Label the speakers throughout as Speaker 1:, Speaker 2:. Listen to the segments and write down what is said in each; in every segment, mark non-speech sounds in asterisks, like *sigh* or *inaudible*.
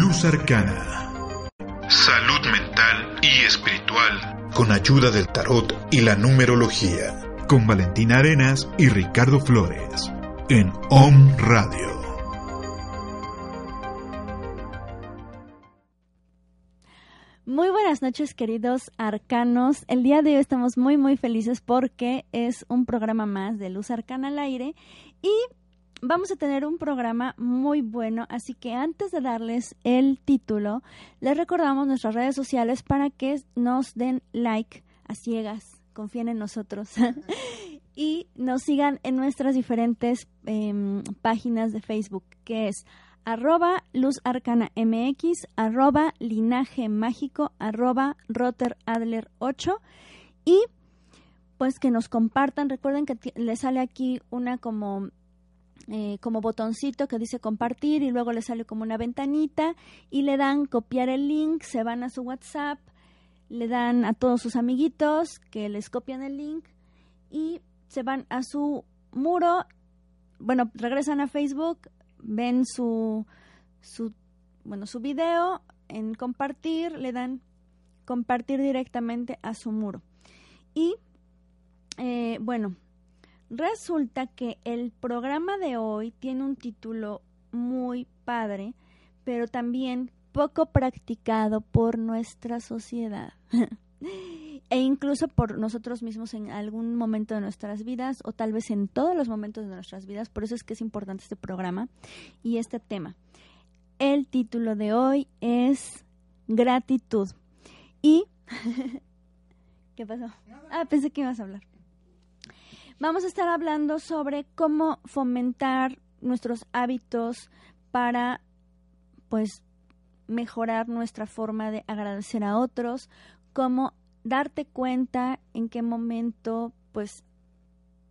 Speaker 1: Luz Arcana. Salud mental y espiritual. Con ayuda del tarot y la numerología. Con Valentina Arenas y Ricardo Flores. En OM Radio.
Speaker 2: Muy buenas noches, queridos arcanos. El día de hoy estamos muy, muy felices porque es un programa más de Luz Arcana al aire y vamos a tener un programa muy bueno, así que antes de darles el título, les recordamos nuestras redes sociales para que nos den like a ciegas, confíen en nosotros. *laughs* Y nos sigan en nuestras diferentes em, páginas de Facebook, que es arroba Luz Arcana MX, arroba Linaje Mágico, arroba Rotter Adler 8 y pues que nos compartan. Recuerden que les sale aquí una como eh, como botoncito que dice compartir y luego le sale como una ventanita y le dan copiar el link, se van a su WhatsApp, le dan a todos sus amiguitos que les copian el link y se van a su muro, bueno, regresan a Facebook, ven su, su, bueno, su video en compartir, le dan compartir directamente a su muro. Y eh, bueno, Resulta que el programa de hoy tiene un título muy padre, pero también poco practicado por nuestra sociedad. *laughs* e incluso por nosotros mismos en algún momento de nuestras vidas o tal vez en todos los momentos de nuestras vidas. Por eso es que es importante este programa y este tema. El título de hoy es gratitud. Y... *laughs* ¿Qué pasó? Ah, pensé que ibas a hablar. Vamos a estar hablando sobre cómo fomentar nuestros hábitos para pues mejorar nuestra forma de agradecer a otros, cómo darte cuenta en qué momento pues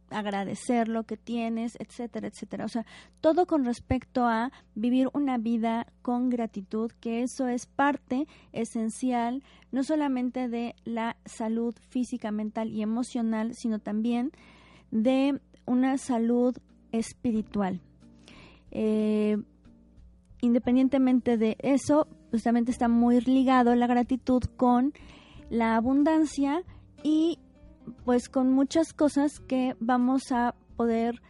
Speaker 2: agradecer lo que tienes, etcétera, etcétera. O sea, todo con respecto a vivir una vida con gratitud, que eso es parte esencial no solamente de la salud física, mental y emocional, sino también de una salud espiritual. Eh, independientemente de eso, justamente está muy ligado la gratitud con la abundancia y pues con muchas cosas que vamos a poder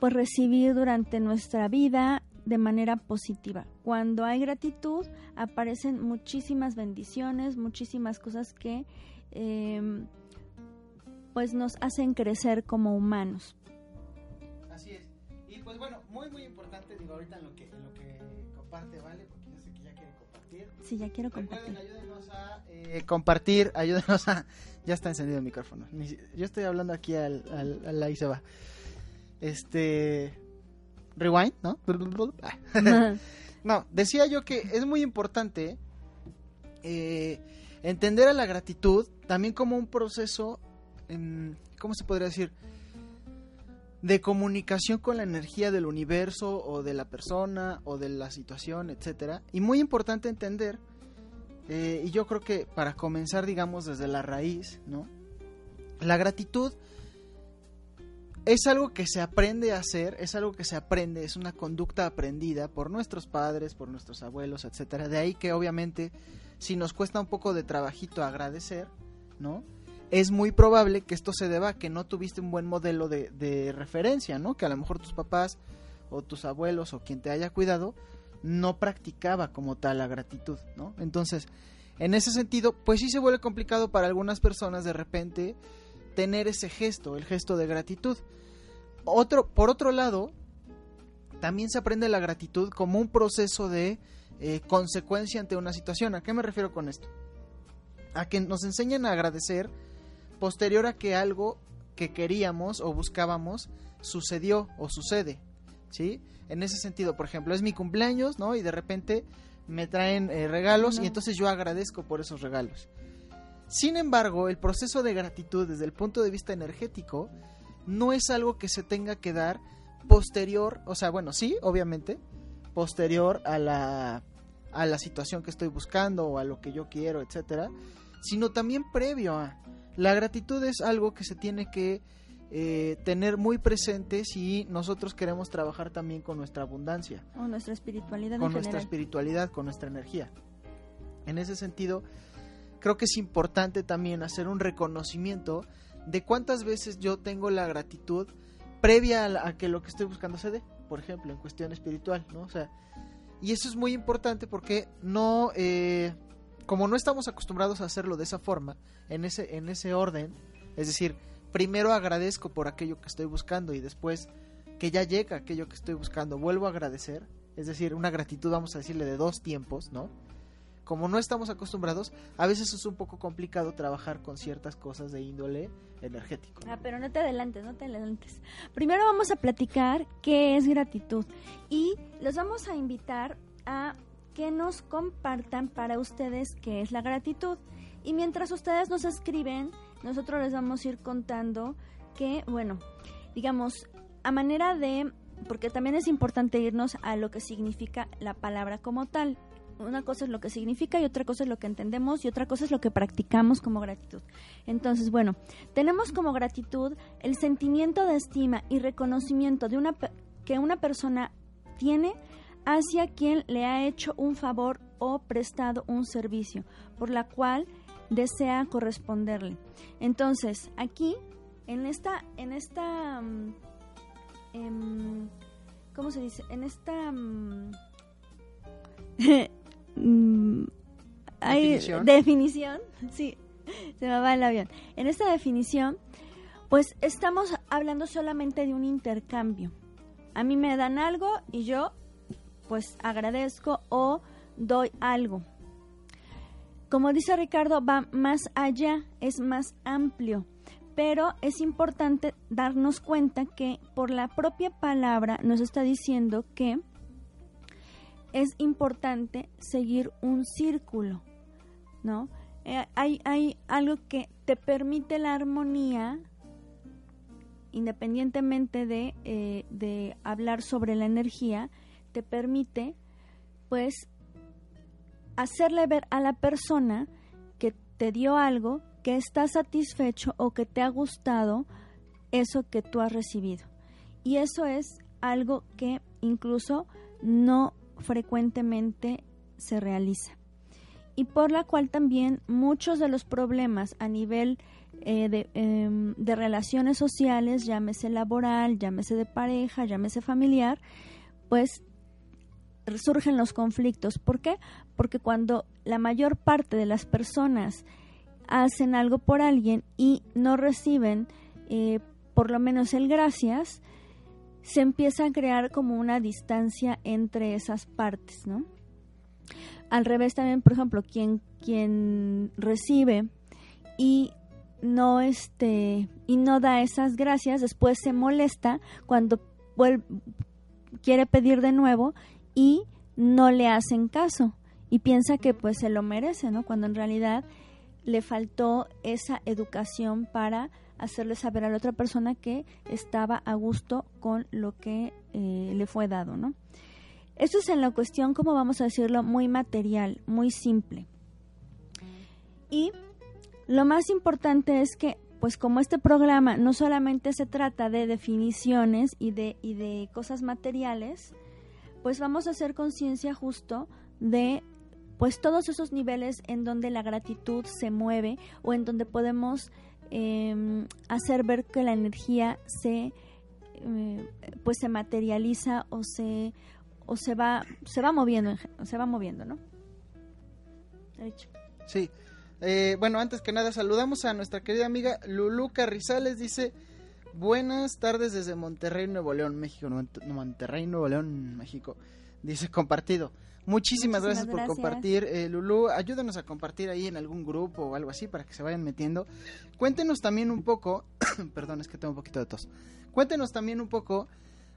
Speaker 2: pues recibir durante nuestra vida de manera positiva. Cuando hay gratitud aparecen muchísimas bendiciones, muchísimas cosas que eh, pues nos hacen crecer como humanos.
Speaker 3: Así es. Y pues bueno, muy muy importante, digo, ahorita en lo que, en lo que comparte, ¿vale? Porque yo sé que ya quiere compartir.
Speaker 2: Sí, ya quiero compartir.
Speaker 3: ayúdenos a eh, compartir, ayúdenos a... *laughs* Ya está encendido el micrófono. Yo estoy hablando aquí al, al, ahí se va. Este... Rewind, ¿no? *laughs* no, decía yo que es muy importante eh, entender a la gratitud también como un proceso ¿cómo se podría decir? De comunicación con la energía del universo o de la persona o de la situación, etcétera. Y muy importante entender, eh, y yo creo que para comenzar, digamos, desde la raíz, ¿no? La gratitud es algo que se aprende a hacer, es algo que se aprende, es una conducta aprendida por nuestros padres, por nuestros abuelos, etcétera. De ahí que obviamente si nos cuesta un poco de trabajito agradecer, ¿no? Es muy probable que esto se deba a que no tuviste un buen modelo de, referencia, ¿no? Que a lo mejor tus papás o tus abuelos o quien te haya cuidado no practicaba como tal la gratitud, ¿no? Entonces, en ese sentido, pues sí se vuelve complicado para algunas personas de repente tener ese gesto, el gesto de gratitud. Otro, por otro lado, también se aprende la gratitud como un proceso de eh, consecuencia ante una situación. ¿A qué me refiero con esto? A que nos enseñan a agradecer posterior a que algo que queríamos o buscábamos sucedió o sucede, ¿sí? En ese sentido, por ejemplo, es mi cumpleaños, ¿no? Y de repente me traen eh, regalos y entonces yo agradezco por esos regalos. Sin embargo, el proceso de gratitud desde el punto de vista energético no es algo que se tenga que dar posterior, o sea, bueno, sí, obviamente, posterior a la, a la situación que estoy buscando o a lo que yo quiero, etcétera, sino también previo a. La gratitud es algo que se tiene que eh, tener muy presente si nosotros queremos trabajar también con nuestra abundancia.
Speaker 2: O nuestra espiritualidad.
Speaker 3: Con nuestra espiritualidad, con nuestra energía. En ese sentido, creo que es importante también hacer un reconocimiento de cuántas veces yo tengo la gratitud previa a, que lo que estoy buscando se dé, por ejemplo, en cuestión espiritual, ¿no? O sea, y eso es muy importante porque no, eh, como no estamos acostumbrados a hacerlo de esa forma, en ese, en ese orden, es decir, primero agradezco por aquello que estoy buscando y después que ya llega aquello que estoy buscando, vuelvo a agradecer, es decir, una gratitud, vamos a decirle, de dos tiempos, ¿no? Como no estamos acostumbrados, a veces es un poco complicado trabajar con ciertas cosas de índole energético.
Speaker 2: Ah, pero no te adelantes, no te adelantes. Primero vamos a platicar qué es gratitud y los vamos a invitar a que nos compartan para ustedes qué es la gratitud. Y mientras ustedes nos escriben, nosotros les vamos a ir contando que, bueno, digamos, a manera de, porque también es importante irnos a lo que significa la palabra como tal. Una cosa es lo que significa y otra cosa es lo que entendemos y otra cosa es lo que practicamos como gratitud. Entonces, bueno, tenemos como gratitud el sentimiento de estima y reconocimiento de una que una persona tiene hacia quien le ha hecho un favor o prestado un servicio, por la cual desea corresponderle. Entonces, aquí, en esta, en esta, em, ¿cómo se dice? En esta... Mm, *laughs* mm, hay ¿Definición? definición, *laughs* sí, se me va el avión. En esta definición, pues estamos hablando solamente de un intercambio. A mí me dan algo y yo pues agradezco o doy algo. Como dice Ricardo, va más allá, es más amplio, pero es importante darnos cuenta que por la propia palabra nos está diciendo que es importante seguir un círculo, ¿no? Eh, hay, hay algo que te permite la armonía independientemente de, eh, de hablar sobre la energía, te permite pues hacerle ver a la persona que te dio algo, que está satisfecho o que te ha gustado eso que tú has recibido. Y eso es algo que incluso no frecuentemente se realiza. Y por la cual también muchos de los problemas a nivel eh, de, em, de relaciones sociales, llámese laboral, llámese de pareja, llámese familiar, pues surgen los conflictos. ¿Por qué? Porque cuando la mayor parte de las personas hacen algo por alguien y no reciben eh, por lo menos el gracias, se empieza a crear como una distancia entre esas partes, ¿no? Al revés también, por ejemplo, quien, recibe y no este y no da esas gracias, después se molesta cuando quiere pedir de nuevo y no le hacen caso y piensa que pues se lo merece, ¿no? Cuando en realidad le faltó esa educación para hacerle saber a la otra persona que estaba a gusto con lo que eh, le fue dado, ¿no? Esto es en la cuestión, como vamos a decirlo, muy material, muy simple. Y lo más importante es que, pues como este programa no solamente se trata de definiciones y de, y de cosas materiales, pues vamos a hacer conciencia justo de pues todos esos niveles en donde la gratitud se mueve o en donde podemos em, hacer ver que la energía se eh, pues se materializa o se o se va se va moviendo se va moviendo no
Speaker 3: sí. Eh, bueno antes que nada saludamos a nuestra querida amiga Lulu Carrizales. Dice Buenas tardes desde Monterrey, Nuevo León, México. Monterrey, Nuevo León, México. Dice compartido. Muchísimas, gracias, por compartir. Eh, Lulú, ayúdanos a compartir ahí en algún grupo o algo así para que se vayan metiendo. Cuéntenos también un poco, *coughs* perdón, es que tengo un poquito de tos. Cuéntenos también un poco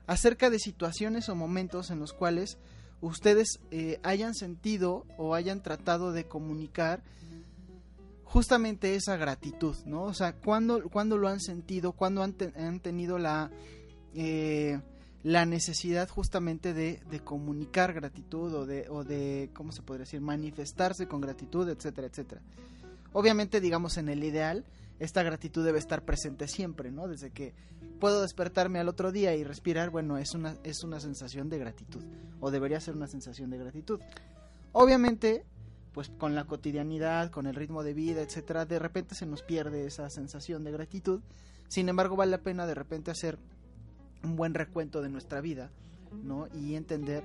Speaker 3: acerca de situaciones o momentos en los cuales ustedes eh, hayan sentido o hayan tratado de comunicar justamente esa gratitud, ¿no? O sea, ¿cuándo, cuándo lo han sentido? ¿Cuándo han, han tenido la, eh, la necesidad justamente de, de comunicar gratitud o de, o de, ¿cómo se podría decir? Manifestarse con gratitud, etcétera, etcétera. Obviamente, digamos, en el ideal, esta gratitud debe estar presente siempre, ¿no? Desde que puedo despertarme al otro día y respirar, bueno, es una, es una sensación de gratitud, o debería ser una sensación de gratitud. Obviamente, pues con la cotidianidad, con el ritmo de vida, etcétera, de repente se nos pierde esa sensación de gratitud. Sin embargo, vale la pena de repente hacer un buen recuento de nuestra vida, ¿no? Y entender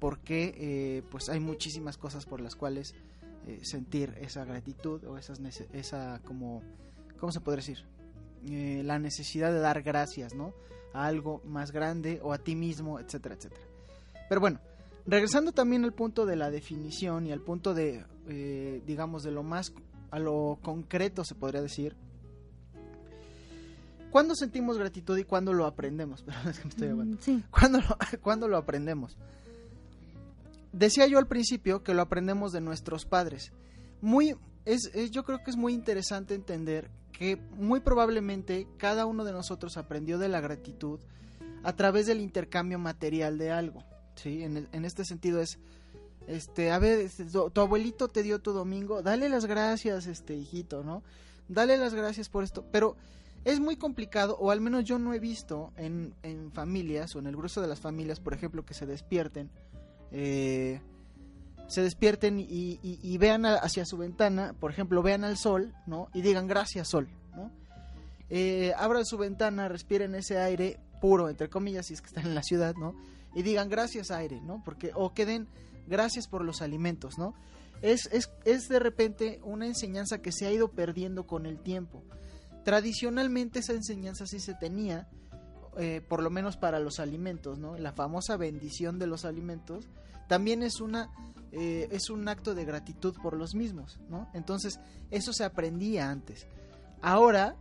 Speaker 3: por qué, eh, pues hay muchísimas cosas por las cuales eh, sentir esa gratitud o esas esa como, ¿cómo se podría decir? Eh, la necesidad de dar gracias, ¿no? A algo más grande o a ti mismo, etcétera, etcétera. Pero bueno, regresando también al punto de la definición y al punto de, eh, digamos, de lo más, a lo concreto se podría decir. ¿Cuándo sentimos gratitud y cuándo lo aprendemos? *laughs* Perdón, es que me estoy ahogando.
Speaker 2: Mm, Sí.
Speaker 3: ¿Cuándo lo, *laughs* cuándo lo aprendemos? Decía yo al principio que lo aprendemos de nuestros padres. Muy, es, es- yo creo que es muy interesante entender que muy probablemente cada uno de nosotros aprendió de la gratitud a través del intercambio material de algo. ¿Sí? En, en este sentido es, este, a ver, este, tu, abuelito te dio tu domingo, dale las gracias, este hijito, ¿no? Dale las gracias por esto. Pero es muy complicado, o al menos yo no he visto en, en familias, o en el grueso de las familias, por ejemplo, que se despierten, eh, se despierten y vean a- hacia su ventana, por ejemplo, vean al sol, ¿no? Y digan gracias sol, ¿no? Eh, abran su ventana, respiren ese aire puro, entre comillas, si es que están en la ciudad, ¿no? Y digan gracias aire, ¿no? Porque, o que den gracias por los alimentos, ¿no? Es, es, es de repente una enseñanza que se ha ido perdiendo con el tiempo. Tradicionalmente esa enseñanza sí se tenía, eh, por lo menos para los alimentos, ¿no? La famosa bendición de los alimentos también es una eh, es un acto de gratitud por los mismos, ¿no? Entonces eso se aprendía antes. Ahora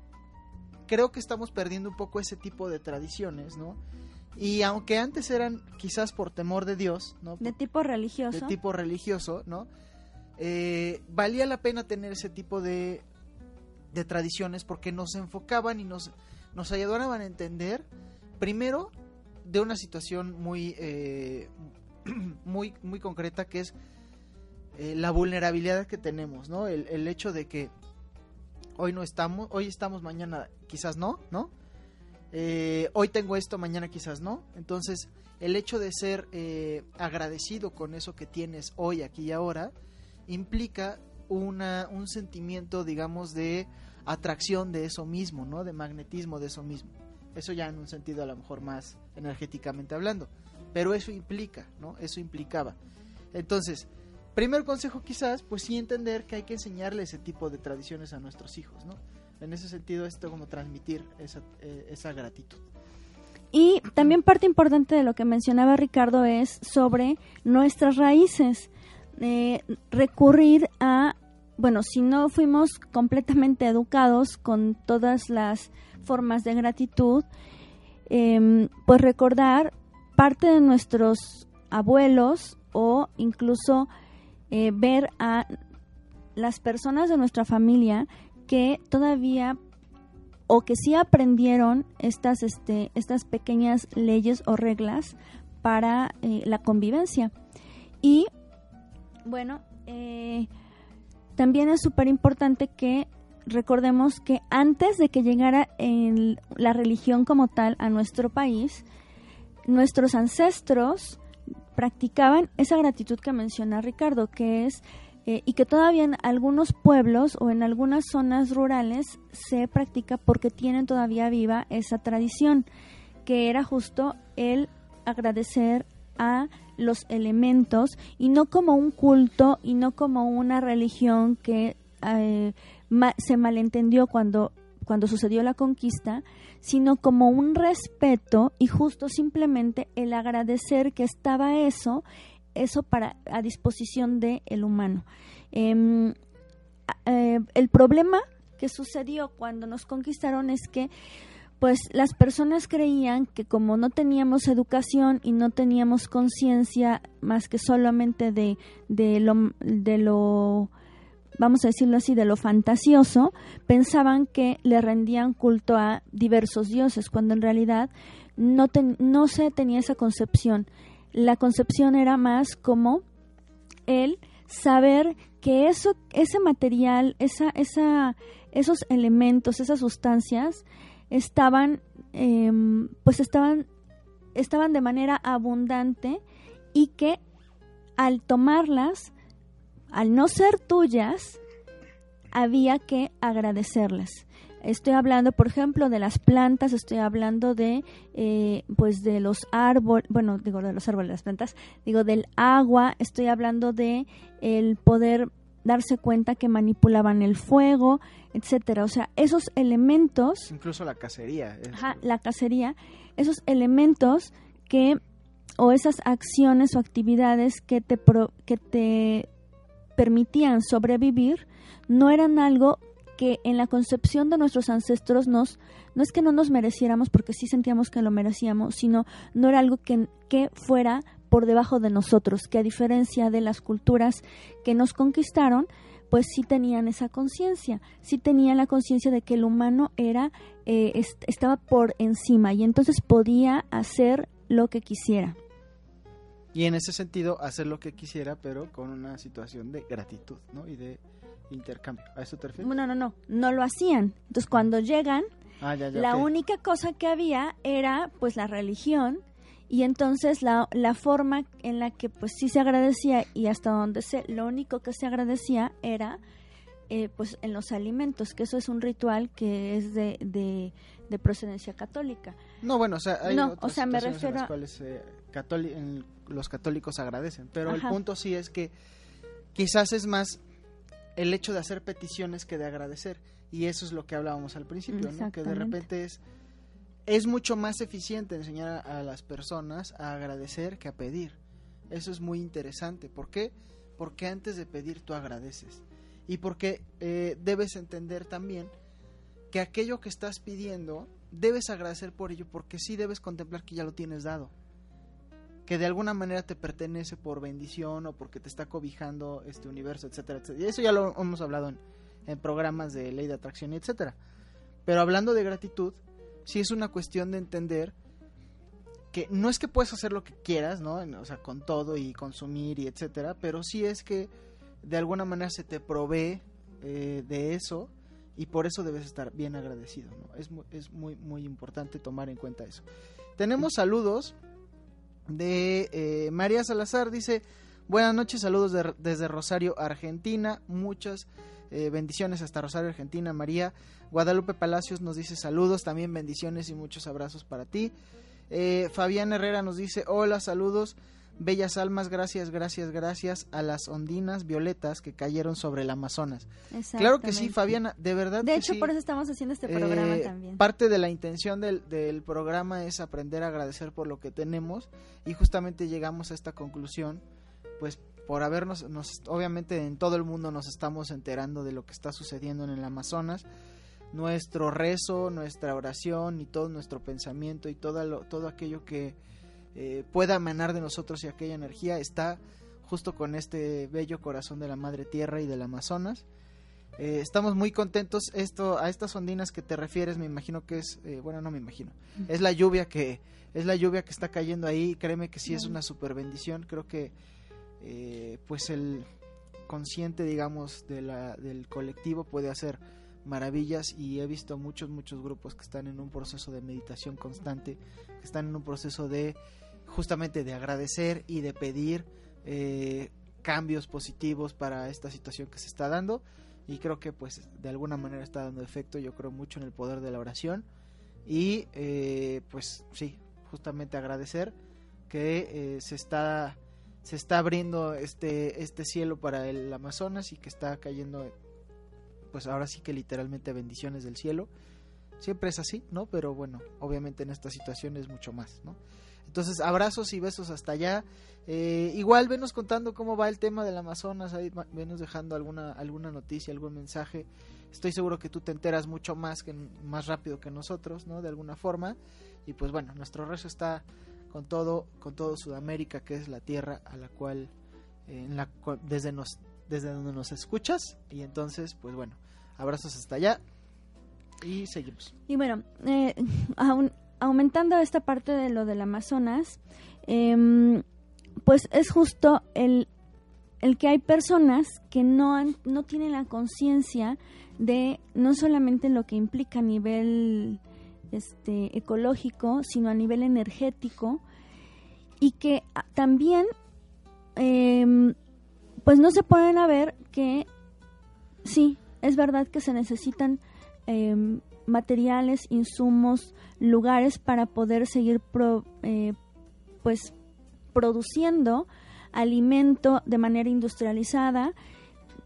Speaker 3: creo que estamos perdiendo un poco ese tipo de tradiciones, ¿no? Y aunque antes eran quizás por temor de Dios, ¿no?
Speaker 2: De tipo religioso.
Speaker 3: de tipo religioso, ¿no? Eh, valía la pena tener ese tipo de, de tradiciones porque nos enfocaban y nos, nos ayudaban a entender, primero, de una situación muy, eh, *clears throat* muy, muy concreta que es eh, la vulnerabilidad que tenemos, ¿no? El, el hecho de que hoy no estamos, hoy estamos, mañana quizás no, ¿no? Eh, hoy tengo esto, mañana quizás no. Entonces, el hecho de ser eh, agradecido con eso que tienes hoy, aquí y ahora, implica una, un sentimiento, digamos, de atracción de eso mismo, ¿no? De magnetismo de eso mismo. Eso ya en un sentido a lo mejor más energéticamente hablando. Pero eso implica, ¿no? Eso implicaba. Entonces, primer consejo quizás, pues sí entender que hay que enseñarle ese tipo de tradiciones a nuestros hijos, ¿no? En ese sentido, esto como transmitir esa, eh, esa gratitud.
Speaker 2: Y también parte importante de lo que mencionaba Ricardo es sobre nuestras raíces. Eh, recurrir a, bueno, si no fuimos completamente educados con todas las formas de gratitud, em, pues recordar parte de nuestros abuelos o incluso eh, ver a las personas de nuestra familia que todavía o que sí aprendieron estas, este, estas pequeñas leyes o reglas para eh, la convivencia. Y bueno, eh, también es súper importante que recordemos que antes de que llegara la religión como tal a nuestro país, nuestros ancestros practicaban esa gratitud que menciona Ricardo, que es eh, y que todavía en algunos pueblos o en algunas zonas rurales se practica porque tienen todavía viva esa tradición, que era justo el agradecer a los elementos y no como un culto y no como una religión que eh, ma se malentendió cuando cuando sucedió la conquista, sino como un respeto y justo simplemente el agradecer que estaba eso eso para a disposición del el humano. Em, eh, el problema que sucedió cuando nos conquistaron es que pues las personas creían que como no teníamos educación y no teníamos conciencia más que solamente de, de, lo, de lo, vamos a decirlo así, de lo fantasioso, pensaban que le rendían culto a diversos dioses, cuando en realidad no, no se tenía esa concepción. La concepción era más como el saber que eso, ese material, esa, esa, esos elementos, esas sustancias, estaban, em, pues estaban, estaban de manera abundante y que al tomarlas, al no ser tuyas, había que agradecerlas. Estoy hablando, por ejemplo, de las plantas, estoy hablando de, eh, pues, de los árboles, bueno, digo de los árboles, las plantas, digo del agua, estoy hablando de el poder darse cuenta que manipulaban el fuego, etcétera. O sea, esos elementos.
Speaker 3: Incluso la cacería.
Speaker 2: Ajá, la cacería. Esos elementos que o esas acciones o actividades que te que te permitían sobrevivir no eran algo que en la concepción de nuestros ancestros nos no es que no nos mereciéramos porque sí sentíamos que lo merecíamos, sino no era algo que, fuera por debajo de nosotros, que a diferencia de las culturas que nos conquistaron, pues sí tenían esa conciencia, sí tenían la conciencia de que el humano era eh, estaba por encima y entonces podía hacer lo que quisiera.
Speaker 3: Y en ese sentido hacer lo que quisiera, pero con una situación de gratitud, ¿no? Y de intercambio. ¿A eso te refieres?
Speaker 2: No, no, no, no lo hacían. Entonces cuando llegan, ah, la única cosa que había era pues la religión y entonces la, la forma en la que pues sí se agradecía y hasta donde sé, lo único que se agradecía era eh, pues en los alimentos, que eso es un ritual que es de, de, procedencia católica.
Speaker 3: No, bueno, o sea, hay
Speaker 2: no, o sea, me refiero
Speaker 3: en las cuales eh, los católicos agradecen, pero el punto sí es que quizás es más el hecho de hacer peticiones que de agradecer y eso es lo que hablábamos al principio, ¿no? que de repente es es mucho más eficiente enseñar a, las personas a agradecer que a pedir. Eso es muy interesante. ¿Por qué? Porque antes de pedir tú agradeces. Y porque eh, debes entender también que aquello que estás pidiendo debes agradecer por ello porque sí debes contemplar que ya lo tienes dado. Que de alguna manera te pertenece por bendición o porque te está cobijando este universo, etcétera, etcétera. Y eso ya lo hemos hablado en, en programas de ley de atracción, etcétera. Pero hablando de gratitud, sí es una cuestión de entender que no es que puedes hacer lo que quieras, ¿no? O sea, con todo y consumir y etcétera, pero sí es que de alguna manera se te provee eh, de eso y por eso debes estar bien agradecido, ¿no? Es, muy, es muy, muy importante tomar en cuenta eso. Tenemos saludos de eh, María Salazar, dice, buenas noches, saludos desde Rosario, Argentina, muchas eh, bendiciones hasta Rosario, Argentina, María. Guadalupe Palacios nos dice saludos, también bendiciones y muchos abrazos para ti. Eh, Fabián Herrera nos dice hola, saludos. Bellas almas, gracias, gracias, gracias a las ondinas violetas que cayeron sobre el Amazonas. Claro que sí, Fabiana, de verdad.
Speaker 2: De hecho, por eso estamos haciendo este programa
Speaker 3: eh,
Speaker 2: también.
Speaker 3: Parte de la intención del, del, programa es aprender a agradecer por lo que tenemos y justamente llegamos a esta conclusión, pues por habernos, nos, obviamente en todo el mundo nos estamos enterando de lo que está sucediendo en el Amazonas nuestro rezo, nuestra oración y todo nuestro pensamiento y todo, lo, todo aquello que eh, pueda emanar de nosotros y aquella energía está justo con este bello corazón de la Madre Tierra y del Amazonas. Eh, estamos muy contentos. Esto, a estas ondinas que te refieres, me imagino que es, eh, bueno, no me imagino, es la lluvia que es la lluvia que está cayendo ahí. Créeme que sí es una super bendición. Creo que, pues el consciente, digamos, de la, del colectivo puede hacer maravillas y he visto muchos, muchos grupos que están en un proceso de meditación constante, que están en un proceso de justamente de agradecer y de pedir eh, cambios positivos para esta situación que se está dando y creo que pues de alguna manera está dando efecto, yo creo mucho en el poder de la oración y eh, pues sí, justamente agradecer que eh, se está se está abriendo este este cielo para el Amazonas y que está cayendo pues ahora sí que literalmente bendiciones del cielo. Siempre es así, ¿no? Pero bueno, obviamente en esta situación es mucho más, ¿no? Entonces, abrazos y besos hasta allá. Eh, igual venos contando cómo va el tema del Amazonas, venos dejando alguna, alguna noticia, algún mensaje. Estoy seguro que tú te enteras mucho más, que, más rápido que nosotros, ¿no? De alguna forma. Y pues bueno, nuestro rezo está con todo, con todo Sudamérica, que es la tierra a la cual, eh, en la desde, nos, desde donde nos escuchas. Y entonces, pues bueno, abrazos hasta allá. Y seguimos.
Speaker 2: Y bueno, eh, *laughs* aún, aumentando esta parte de lo del Amazonas, em, pues es justo el, el que hay personas que no, han, no tienen la conciencia de no solamente lo que implica a nivel este, ecológico, sino a nivel energético, y que también em, pues no se pueden a ver que sí, es verdad que se necesitan em, materiales, insumos, lugares para poder seguir eh, pues produciendo alimento de manera industrializada.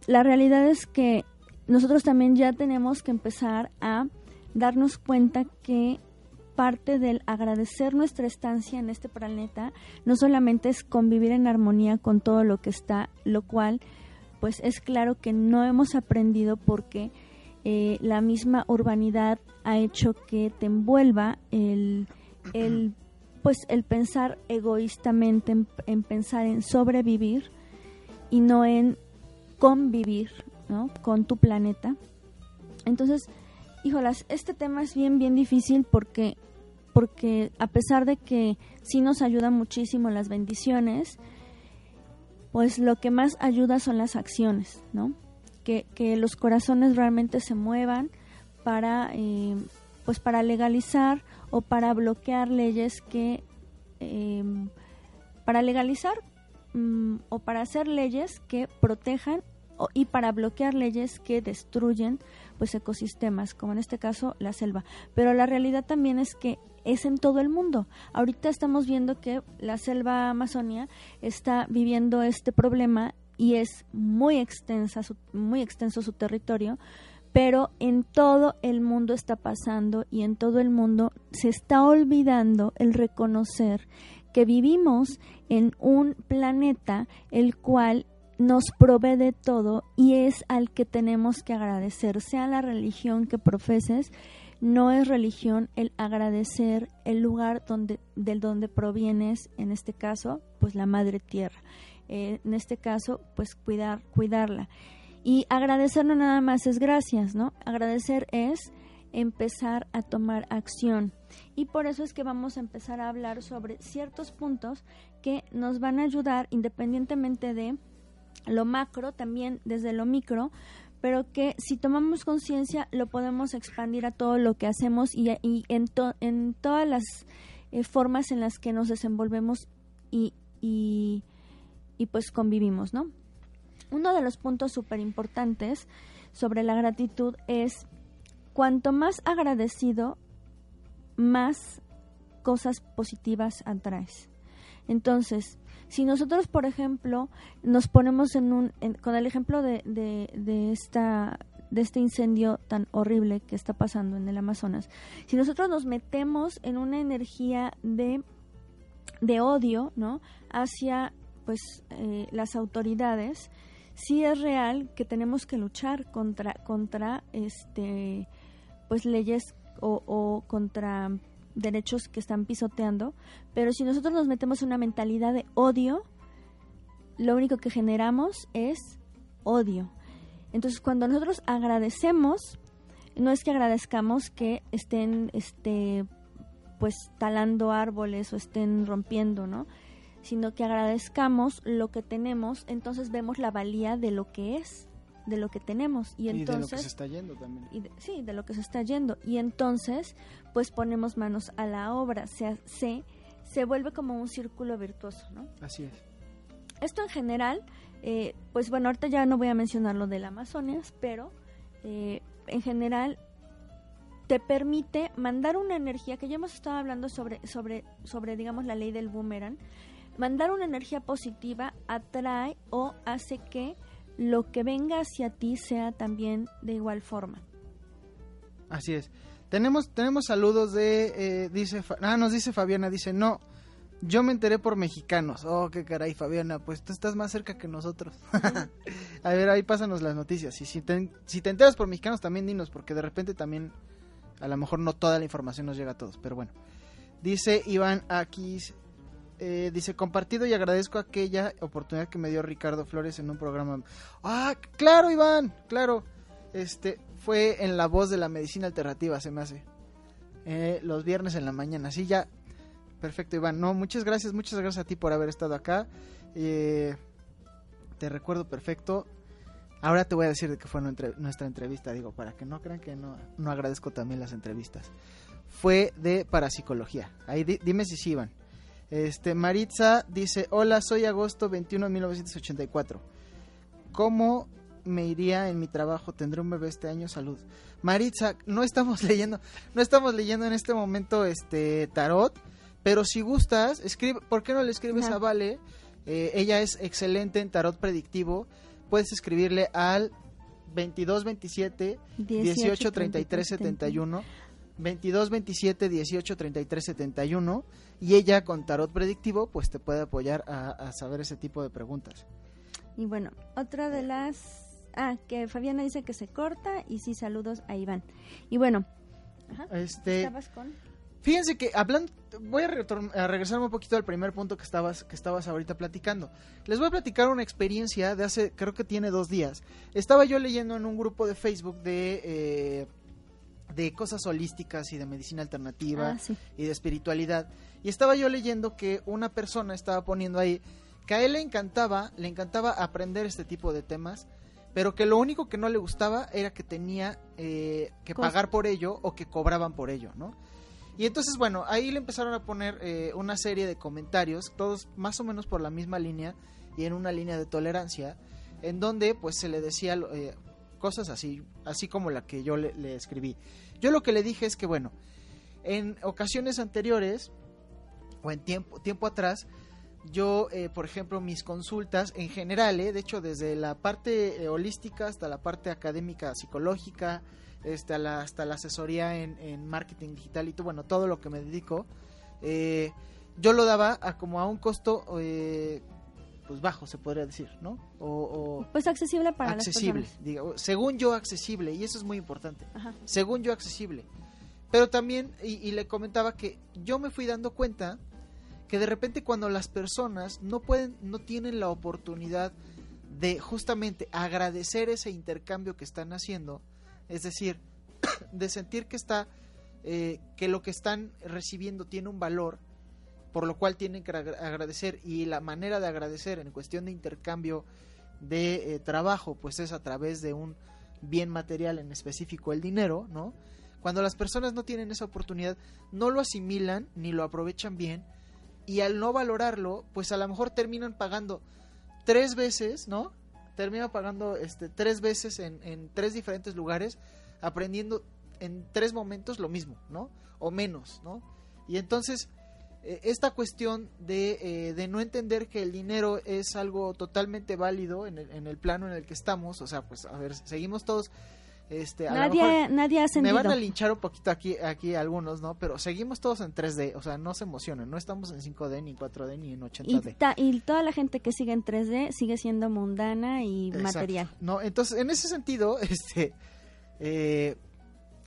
Speaker 2: La realidad es que nosotros también ya tenemos que empezar a darnos cuenta que parte del agradecer nuestra estancia en este planeta no solamente es convivir en armonía con todo lo que está, lo cual pues es claro que no hemos aprendido porque eh, la misma urbanidad ha hecho que te envuelva el, el pues el pensar egoístamente en, pensar en sobrevivir y no en convivir ¿no? con tu planeta entonces híjolas este tema es bien bien difícil porque porque a pesar de que sí nos ayuda muchísimo las bendiciones pues lo que más ayuda son las acciones no que, los corazones realmente se muevan para, eh, pues para legalizar o para bloquear leyes que, em, para legalizar mm, o para hacer leyes que protejan y para bloquear leyes que destruyen pues ecosistemas, como en este caso la selva. Pero la realidad también es que es en todo el mundo. Ahorita estamos viendo que la selva Amazonia está viviendo este problema y es muy extensa, muy extenso su territorio, pero en todo el mundo está pasando y en todo el mundo se está olvidando el reconocer que vivimos en un planeta el cual nos provee de todo y es al que tenemos que agradecer, sea la religión que profeses, no es religión el agradecer el lugar donde del donde provienes, en este caso, pues la madre tierra. Eh, en este caso, pues cuidar, cuidarla. Y agradecer no nada más es gracias, ¿no? Agradecer es empezar a tomar acción. Y por eso es que vamos a empezar a hablar sobre ciertos puntos que nos van a ayudar independientemente de lo macro, también desde lo micro, pero que si tomamos conciencia lo podemos expandir a todo lo que hacemos y, en, en todas las eh, formas en las que nos desenvolvemos y, y y pues convivimos, ¿no? Uno de los puntos súper importantes sobre la gratitud es cuanto más agradecido, más cosas positivas atraes. Entonces, si nosotros, por ejemplo, nos ponemos en un, con el ejemplo de, de, esta de este incendio tan horrible que está pasando en el Amazonas, si nosotros nos metemos en una energía de, de odio, ¿no? Hacia pues eh, las autoridades sí es real que tenemos que luchar contra contra este pues leyes o, contra derechos que están pisoteando pero si nosotros nos metemos en una mentalidad de odio lo único que generamos es odio. Entonces cuando nosotros agradecemos no es que agradezcamos que estén este pues talando árboles o estén rompiendo no sino que agradezcamos lo que tenemos, entonces vemos la valía de lo que es, de lo que tenemos. Y, entonces, de lo que
Speaker 3: se está yendo también.
Speaker 2: sí, de lo que se está yendo. Y entonces, pues ponemos manos a la obra, se, se, se vuelve como un círculo virtuoso, ¿no?
Speaker 3: Así es.
Speaker 2: Esto en general, eh, pues bueno, ahorita ya no voy a mencionar lo del Amazonas, pero eh, en general te permite mandar una energía que ya hemos estado hablando sobre sobre sobre digamos la ley del boomerang Mandar una energía positiva atrae o hace que lo que venga hacia ti sea también de igual forma.
Speaker 3: Así es. Tenemos, tenemos saludos de, eh, dice, ah, nos dice Fabiana, dice, no, yo me enteré por mexicanos. Oh, qué caray, Fabiana, pues tú estás más cerca que nosotros. *laughs* a ver, ahí pásanos las noticias. Y si te, si te enteras por mexicanos, también dinos, porque de repente también, a lo mejor no toda la información nos llega a todos, pero bueno. Dice Iván aquí, eh, dice, compartido y agradezco aquella oportunidad que me dio Ricardo Flores en un programa. Ah, claro, Iván, claro. Este, fue en La Voz de la Medicina Alternativa, se me hace. Eh, los viernes en la mañana. Sí, ya. Perfecto, Iván. No, muchas gracias, muchas gracias a ti por haber estado acá. Eh, te recuerdo perfecto. Ahora te voy a decir de que fue nuestra entrevista, digo, para que no crean que no, no agradezco también las entrevistas. Fue de parapsicología. Ahí dime si sí, Iván. Este, Maritza dice, hola, soy agosto 21 de 1984. ¿Cómo me iría en mi trabajo? Tendré un bebé este año, salud. Maritza, no estamos *laughs* leyendo, no estamos leyendo en este momento este tarot, pero si gustas, escribe, ¿por qué no le escribes a Vale? Eh, ella es excelente en tarot predictivo. Puedes escribirle al 2227 18 33 71 22 27 18 33 71 y ella con tarot predictivo pues te puede apoyar a, saber ese tipo de preguntas.
Speaker 2: Y bueno, otra de las... Ah, que Fabiana dice que se corta y sí, saludos a Iván. Y bueno,
Speaker 3: este... ¿Estabas con? Fíjense que hablando, voy a, a, regresarme un poquito al primer punto que estabas, que estabas ahorita platicando. Les voy a platicar una experiencia de hace, creo que tiene dos días. Estaba yo leyendo en un grupo de Facebook de eh, de cosas holísticas y de medicina alternativa ah, y de espiritualidad. Y estaba yo leyendo que una persona estaba poniendo ahí que a él le encantaba, le encantaba aprender este tipo de temas, pero que lo único que no le gustaba era que tenía eh, que pagar por ello o que cobraban por ello, ¿no? Y entonces, bueno, ahí le empezaron a poner eh, una serie de comentarios, todos más o menos por la misma línea y en una línea de tolerancia, en donde pues se le decía, eh, cosas así, así como la que yo le, escribí. Yo lo que le dije es que, bueno, en ocasiones anteriores o en tiempo, tiempo atrás, yo, eh, por ejemplo, mis consultas en general, eh, de hecho, desde la parte eh, holística hasta la parte académica, psicológica, este, la, hasta la asesoría en, marketing digital y todo, bueno, todo lo que me dedico, yo lo daba a como a un costo pues bajo se podría decir, ¿no? O,
Speaker 2: pues accesible para
Speaker 3: accesible, las personas. según yo accesible y eso es muy importante. Según yo accesible. Pero también y, le comentaba que yo me fui dando cuenta que de repente cuando las personas no pueden no tienen la oportunidad de justamente agradecer ese intercambio que están haciendo, es decir, *coughs* de sentir que está eh, que lo que están recibiendo tiene un valor por lo cual tienen que agradecer y la manera de agradecer en cuestión de intercambio de eh, trabajo pues es a través de un bien material en específico el dinero, ¿no? Cuando las personas no tienen esa oportunidad, no lo asimilan ni lo aprovechan bien y al no valorarlo, pues a lo mejor terminan pagando tres veces, ¿no? Terminan pagando este tres veces en, en tres diferentes lugares, aprendiendo en tres momentos lo mismo, ¿no? O menos, ¿no? Y entonces esta cuestión de, eh, de, no entender que el dinero es algo totalmente válido en el, en el, plano en el que estamos, o sea, pues a ver, seguimos todos... Este,
Speaker 2: nadie, nadie ha.
Speaker 3: Me van a linchar un poquito aquí, aquí algunos, ¿no? Pero seguimos todos en 3D, o sea, no se emocionen, no estamos en 5D, ni 4D, ni en 80D.
Speaker 2: Y, y toda la gente que sigue en 3D sigue siendo mundana y material.
Speaker 3: No, entonces, en ese sentido, *laughs* este, eh,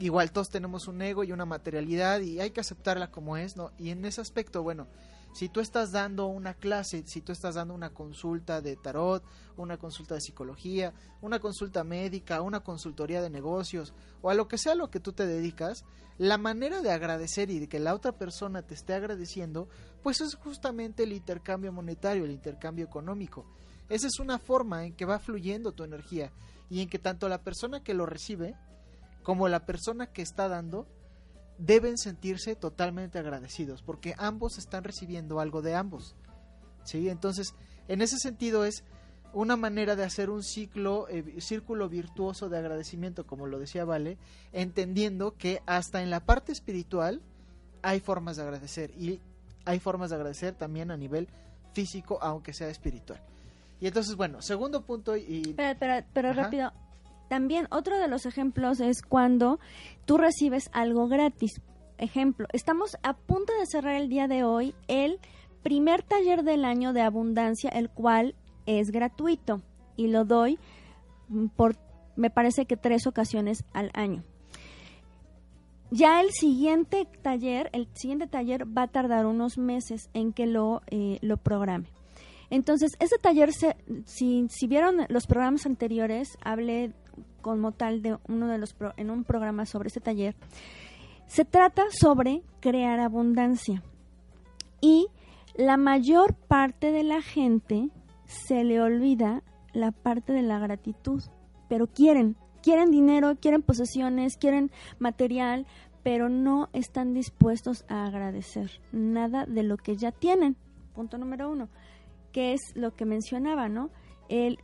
Speaker 3: igual todos tenemos un ego y una materialidad y hay que aceptarla como es, ¿no? Y en ese aspecto, bueno, si tú estás dando una clase, si tú estás dando una consulta de tarot, una consulta de psicología, una consulta médica, una consultoría de negocios o a lo que sea lo que tú te dedicas, la manera de agradecer y de que la otra persona te esté agradeciendo, pues es justamente el intercambio monetario, el intercambio económico. Esa es una forma en que va fluyendo tu energía y en que tanto la persona que lo recibe como la persona que está dando deben sentirse totalmente agradecidos porque ambos están recibiendo algo de ambos. ¿Sí? Entonces, en ese sentido es una manera de hacer un ciclo, eh, círculo virtuoso de agradecimiento, como lo decía Vale, entendiendo que hasta en la parte espiritual hay formas de agradecer y hay formas de agradecer también a nivel físico, aunque sea espiritual. Y entonces, bueno, segundo punto y...
Speaker 2: Pero, pero, pero rápido, También otro de los ejemplos es cuando tú recibes algo gratis. Ejemplo, estamos a punto de cerrar el día de hoy el primer taller del año de abundancia, el cual es gratuito y lo doy por, me parece que tres ocasiones al año. Ya el siguiente taller, el siguiente taller va a tardar unos meses en que lo, eh, lo programe. Entonces, este taller, se, si, si vieron los programas anteriores, hablé como tal de uno de los en un programa sobre este taller. Se trata sobre crear abundancia. Y la mayor parte de la gente se le olvida la parte de la gratitud, pero quieren, quieren dinero, quieren posesiones, quieren material, pero no están dispuestos a agradecer nada de lo que ya tienen. Punto número uno, que es lo que mencionaba, ¿no?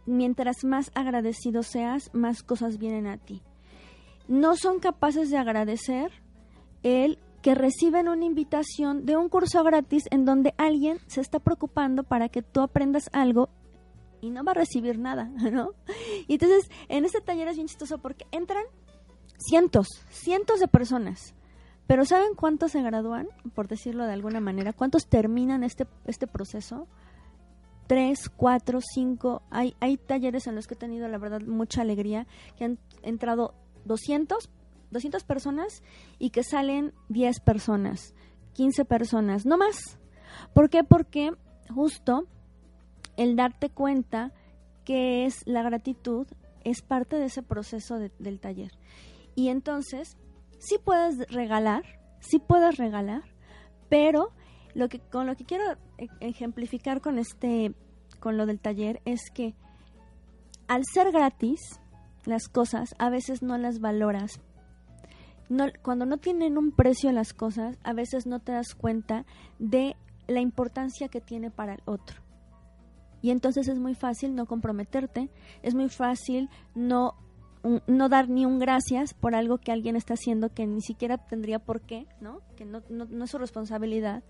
Speaker 2: Mientras más agradecido seas, más cosas vienen a ti. No son capaces de agradecer el que reciben una invitación de un curso gratis en donde alguien se está preocupando para que tú aprendas algo y no va a recibir nada, *laughs* ¿no? Y entonces en este taller es bien chistoso porque entran cientos, cientos de personas. Pero ¿saben cuántos se gradúan, por decirlo de alguna manera? ¿Cuántos terminan este, este proceso? Tres, cuatro, cinco. Hay, hay talleres en los que he tenido, la verdad, mucha alegría, que han entrado 200, 200 personas y que salen 10 personas, 15 personas, no más. ¿Por qué? Porque justo el darte cuenta que es la gratitud es parte de ese proceso del taller. Y entonces, sí puedes regalar, sí puedes regalar, pero lo que con lo que quiero e, ejemplificar con este con lo del taller es que al ser gratis las cosas a veces no las valoras. No, cuando no tienen un precio las cosas a veces no te das cuenta de la importancia que tiene para el otro. Y entonces es muy fácil no comprometerte es muy fácil no no dar ni un gracias por algo que alguien está haciendo que ni siquiera tendría por qué, ¿no? Que no, no, no es su responsabilidad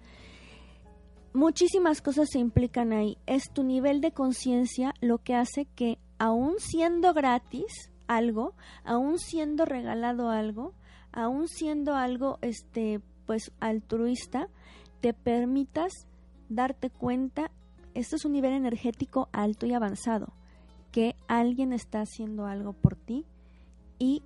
Speaker 2: muchísimas cosas se implican ahí. Es tu nivel de conciencia lo que hace que aún siendo gratis algo, aún siendo regalado algo, aún siendo algo este pues altruista, te permitas darte cuenta, esto es un nivel energético alto y avanzado, que alguien está haciendo algo por ti y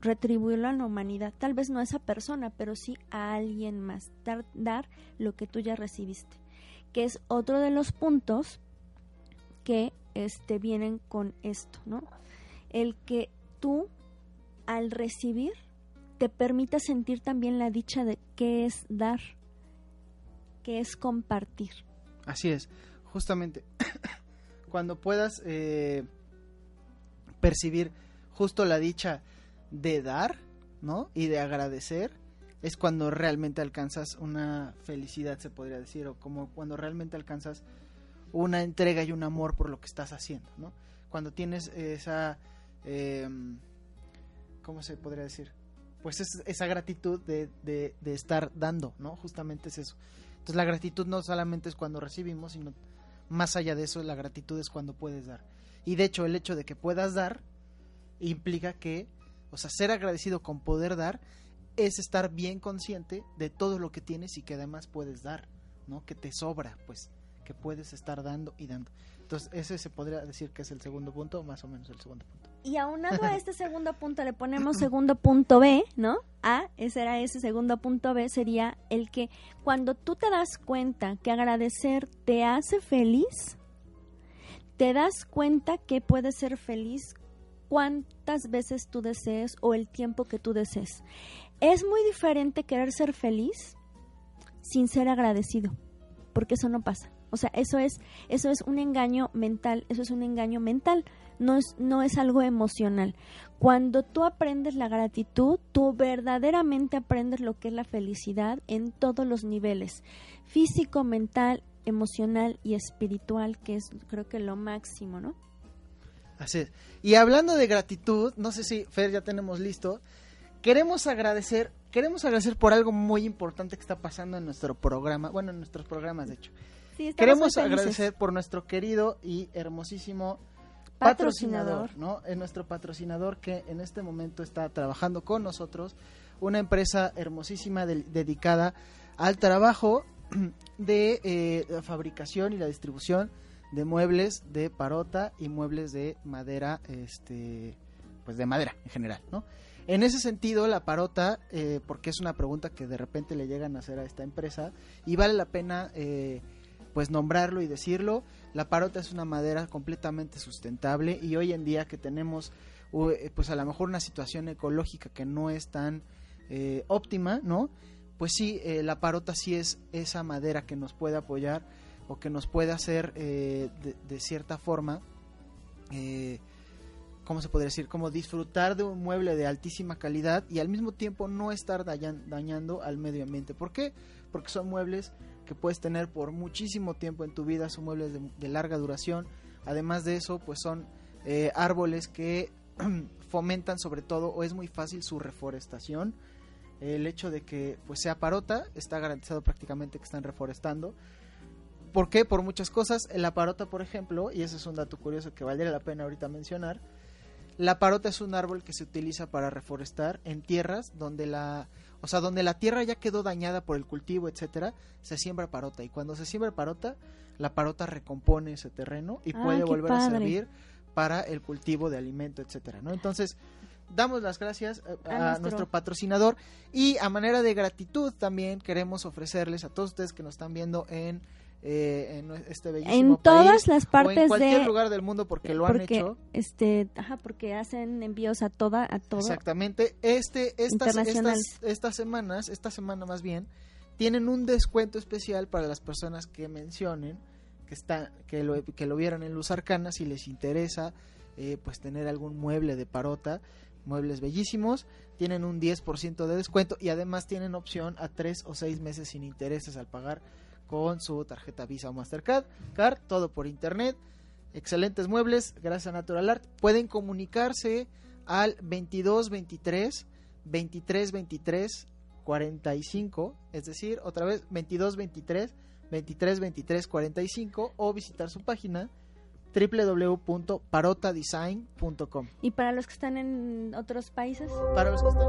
Speaker 2: retribuirlo a la humanidad, tal vez no a esa persona, pero sí a alguien más, dar, lo que tú ya recibiste, que es otro de los puntos que este, vienen con esto, ¿no? El que tú al recibir te permita sentir también la dicha de qué es dar, qué es compartir.
Speaker 3: Así es, justamente *coughs* cuando puedas eh, percibir justo la dicha de dar, ¿no? Y de agradecer, es cuando realmente alcanzas una felicidad, se podría decir, o como cuando realmente alcanzas una entrega y un amor por lo que estás haciendo, ¿no? Cuando tienes esa, eh, ¿cómo se podría decir? Pues es, esa gratitud de, de, de, estar dando, ¿no? Justamente es eso. Entonces la gratitud no solamente es cuando recibimos, sino más allá de eso, la gratitud es cuando puedes dar. Y de hecho el hecho de que puedas dar implica que o sea, ser agradecido con poder dar es estar bien consciente de todo lo que tienes y que además puedes dar, ¿no? Que te sobra, pues, que puedes estar dando y dando. Entonces, ese se podría decir que es el segundo punto, más o menos el segundo punto.
Speaker 2: Y aunado a *laughs* este segundo punto le ponemos segundo punto B, ¿no? A, ese era ese segundo punto B, sería el que cuando tú te das cuenta que agradecer te hace feliz, te das cuenta que puedes ser feliz cuántas veces tú desees o el tiempo que tú desees. Es muy diferente querer ser feliz sin ser agradecido, porque eso no pasa. O sea, eso es eso es un engaño mental, eso es un engaño mental, no es no es algo emocional. Cuando tú aprendes la gratitud, tú verdaderamente aprendes lo que es la felicidad en todos los niveles, físico, mental, emocional y espiritual, que es creo que lo máximo, ¿no?
Speaker 3: Así es. Y hablando de gratitud, no sé si Fer ya tenemos listo. Queremos agradecer, queremos agradecer por algo muy importante que está pasando en nuestro programa, bueno, en nuestros programas de hecho. queremos agradecer por nuestro querido y hermosísimo
Speaker 2: patrocinador,
Speaker 3: ¿no? Es nuestro patrocinador que en este momento está trabajando con nosotros, una empresa hermosísima dedicada al trabajo *clears throat* de eh, la fabricación y la distribución de muebles de parota y muebles de madera, este, pues de madera en general, ¿no? En ese sentido, la parota, eh, porque es una pregunta que de repente le llegan a hacer a esta empresa y vale la pena eh, pues nombrarlo y decirlo, la parota es una madera completamente sustentable y hoy en día que tenemos eh, pues a lo mejor una situación ecológica que no es tan óptima, ¿no? Pues sí, la parota sí es esa madera que nos puede apoyar o que nos puede hacer de, de, cierta forma ¿cómo se podría decir? Como disfrutar de un mueble de altísima calidad y al mismo tiempo no estar dañando al medio ambiente. ¿Por qué? Porque son muebles que puedes tener por muchísimo tiempo en tu vida, son muebles de, larga duración. Además de eso, pues son eh, árboles que *clears throat* fomentan sobre todo, o es muy fácil su reforestación. El hecho de que pues sea parota, está garantizado prácticamente que están reforestando. ¿Por qué? Por muchas cosas. La parota, por ejemplo, y ese es un dato curioso que valdría la pena ahorita mencionar, la parota es un árbol que se utiliza para reforestar en tierras donde la, o sea, donde la tierra ya quedó dañada por el cultivo, etcétera, se siembra parota y cuando se siembra parota, la parota recompone ese terreno y ah, puede volver a servir para el cultivo de alimento, etcétera, ¿no? Entonces, damos las gracias eh, a, nuestro... patrocinador y a manera de gratitud también queremos ofrecerles a todos ustedes que nos están viendo en eh, en este bellísimo
Speaker 2: en todas las partes
Speaker 3: en cualquier lugar del mundo porque lo han hecho.
Speaker 2: este ajá porque hacen envíos a toda a todo
Speaker 3: exactamente. Este estas, estas estas semanas esta semana más bien tienen un descuento especial para las personas que mencionen que está que lo que lo vieron en Luz Arcana si les interesa eh, pues tener algún mueble de parota muebles bellísimos tienen un 10% de descuento y además tienen opción a 3 o 6 meses sin intereses al pagar con su tarjeta Visa o Mastercard, card, todo por internet. Excelentes muebles, gracias a Natural Art. Pueden comunicarse al 2223 2323 45, es decir, otra vez 2223 2323 45 o visitar su página www.parotadesign.com.
Speaker 2: ¿Y para los que están en otros países?
Speaker 3: Para los que están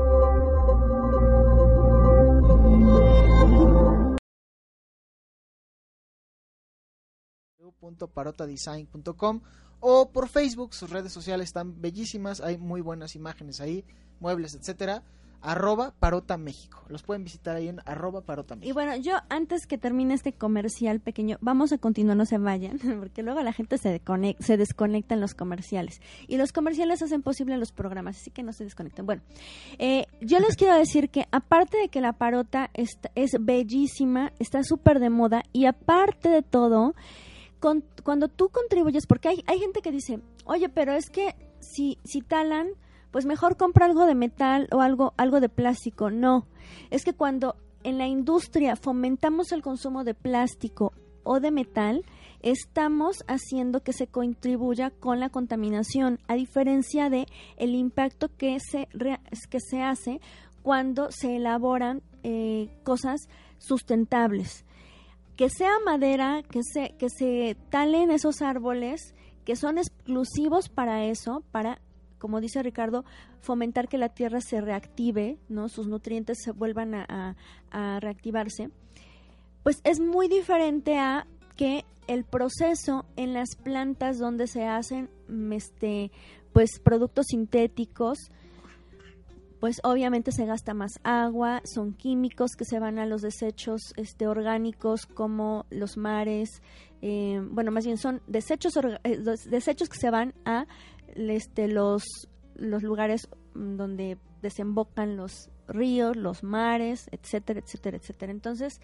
Speaker 3: www.parotadesign.com o por Facebook, sus redes sociales están bellísimas, hay muy buenas imágenes ahí, muebles, etcétera arroba Parota México. Los pueden visitar ahí en arroba Parota México.
Speaker 2: Y bueno, yo antes que termine este comercial pequeño, vamos a continuar, no se vayan, *laughs* porque luego la gente se, se desconecta en los comerciales. Y los comerciales hacen posible los programas, así que no se desconecten. Bueno, eh, yo les *laughs* quiero decir que aparte de que la Parota es bellísima, está súper de moda y aparte de todo cuando tú contribuyes, porque hay, hay gente que dice, oye, pero es que si, si talan, pues mejor compra algo de metal o algo, algo de plástico. No, es que cuando en la industria fomentamos el consumo de plástico o de metal, estamos haciendo que se contribuya con la contaminación, a diferencia de el impacto que se, que se hace cuando se elaboran eh, cosas sustentables que sea madera, que se, que se talen esos árboles que son exclusivos para eso, para, como dice Ricardo, fomentar que la tierra se reactive, ¿no? Sus nutrientes se vuelvan a, reactivarse. Pues es muy diferente a que el proceso en las plantas donde se hacen este pues productos sintéticos pues obviamente se gasta más agua, son químicos que se van a los desechos este, orgánicos como los mares, eh, bueno, más bien son desechos, eh, desechos que se van a este, los, los lugares donde desembocan los ríos, los mares, etcétera, etcétera, etcétera. Entonces,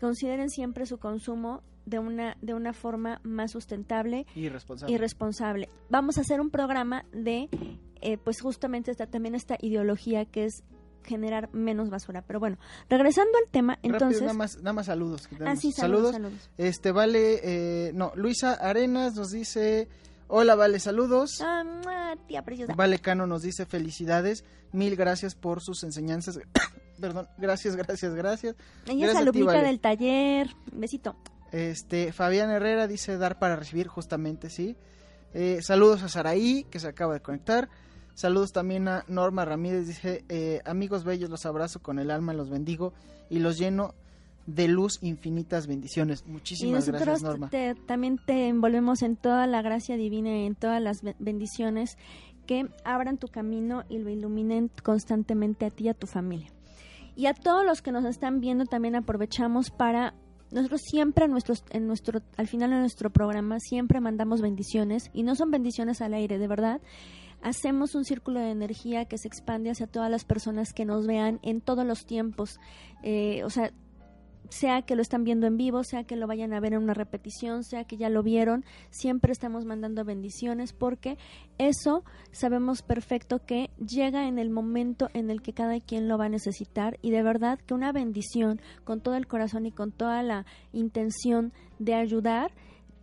Speaker 2: consideren siempre su consumo de una, de una forma más sustentable
Speaker 3: y responsable.
Speaker 2: y responsable. Vamos a hacer un programa de eh, pues justamente está también esta ideología que es generar menos basura. Pero bueno, regresando al tema, entonces...
Speaker 3: nada, más, nada más saludos.
Speaker 2: Ah, sí, saludos,
Speaker 3: Este, vale, eh, no, Luisa Arenas nos dice... Hola, Vale, saludos.
Speaker 2: Ah, tía preciosa.
Speaker 3: Vale Cano nos dice felicidades, mil gracias por sus enseñanzas. *coughs* Perdón, *laughs* gracias, gracias, gracias.
Speaker 2: Ella es del taller. Besito.
Speaker 3: Este, Fabián Herrera dice dar para recibir, justamente, sí. Eh, saludos a Saraí, que se acaba de conectar. Saludos también a Norma Ramírez, dice, eh, amigos bellos, los abrazo con el alma, los bendigo y los lleno de luz infinitas bendiciones. Muchísimas gracias, Norma.
Speaker 2: Te, también te envolvemos en toda la gracia divina y en todas las bendiciones que abran tu camino y lo iluminen constantemente a ti y a tu familia. Y a todos los que nos están viendo también aprovechamos para nosotros siempre en nuestros, en nuestro, al final de nuestro programa siempre mandamos bendiciones y no son bendiciones al aire, de verdad. Hacemos un círculo de energía que se expande hacia todas las personas que nos vean en todos los tiempos. Eh, o sea, sea que lo están viendo en vivo, sea que lo vayan a ver en una repetición, sea que ya lo vieron, siempre estamos mandando bendiciones porque eso sabemos perfecto que llega en el momento en el que cada quien lo va a necesitar y de verdad que una bendición con todo el corazón y con toda la intención de ayudar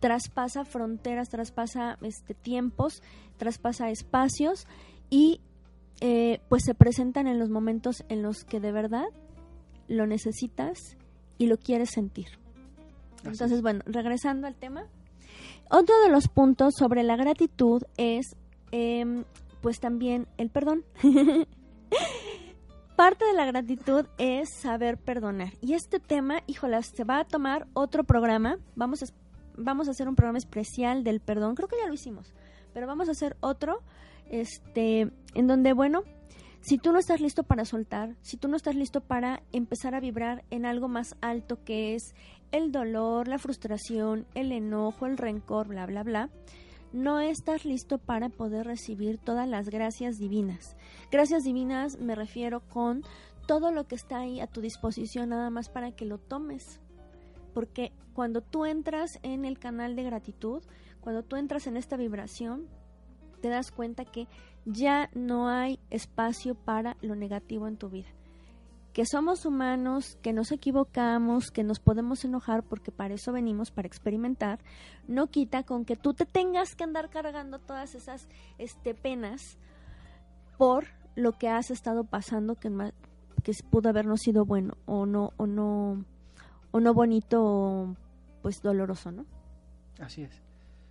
Speaker 2: traspasa fronteras, traspasa este, tiempos, traspasa espacios y eh, pues se presentan en los momentos en los que de verdad lo necesitas y lo quieres sentir. Entonces, bueno, regresando al tema, otro de los puntos sobre la gratitud es, em, pues también el perdón. *laughs* Parte de la gratitud es saber perdonar. Y este tema, híjolas, se va a tomar otro programa. Vamos a, vamos a hacer un programa especial del perdón. Creo que ya lo hicimos, pero vamos a hacer otro, este, en donde, bueno, si tú no estás listo para soltar, si tú no estás listo para empezar a vibrar en algo más alto que es el dolor, la frustración, el enojo, el rencor, bla, bla, bla, no estás listo para poder recibir todas las gracias divinas. Gracias divinas me refiero con todo lo que está ahí a tu disposición nada más para que lo tomes. Porque cuando tú entras en el canal de gratitud, cuando tú entras en esta vibración, te das cuenta que ya no hay espacio para lo negativo en tu vida. Que somos humanos, que nos equivocamos, que nos podemos enojar porque para eso venimos, para experimentar, no quita con que tú te tengas que andar cargando todas esas este, penas por lo que has estado pasando que, que pudo habernos sido bueno o no, o no, o no bonito o pues doloroso, ¿no?
Speaker 3: Así es.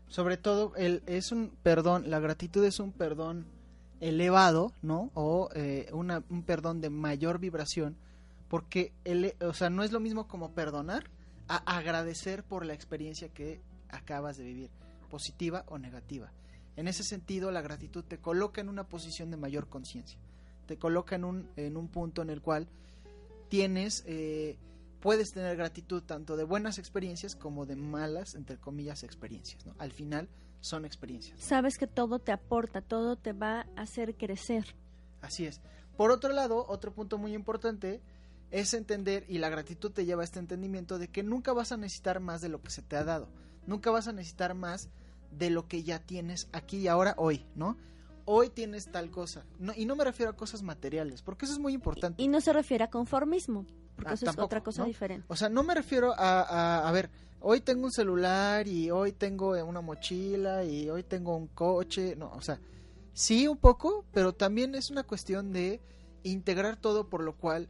Speaker 3: Sobre todo, el, es un perdón, la gratitud es un perdón elevado, ¿no? O eh, un perdón de mayor vibración, porque, el, o sea, no es lo mismo como perdonar a agradecer por la experiencia que acabas de vivir, positiva o negativa. En ese sentido, la gratitud te coloca en una posición de mayor conciencia, te coloca en un, en un punto en el cual tienes, eh, puedes tener gratitud tanto de buenas experiencias como de malas, entre comillas, experiencias. ¿no? Al final, son experiencias.
Speaker 2: Sabes que todo te aporta, todo te va a hacer crecer.
Speaker 3: Así es. Por otro lado, otro punto muy importante es entender, y la gratitud te lleva a este entendimiento, de que nunca vas a necesitar más de lo que se te ha dado. Nunca vas a necesitar más de lo que ya tienes aquí y ahora, hoy, ¿no? Hoy tienes tal cosa. No, y no me refiero a cosas materiales, porque eso es muy importante.
Speaker 2: Y, no se refiere a conformismo, porque ah, eso es otra cosa diferente.
Speaker 3: O sea, no me refiero a, a, a ver, hoy tengo un celular y hoy tengo una mochila y hoy tengo un coche, no, o sea, sí un poco, pero también es una cuestión de integrar todo por lo cual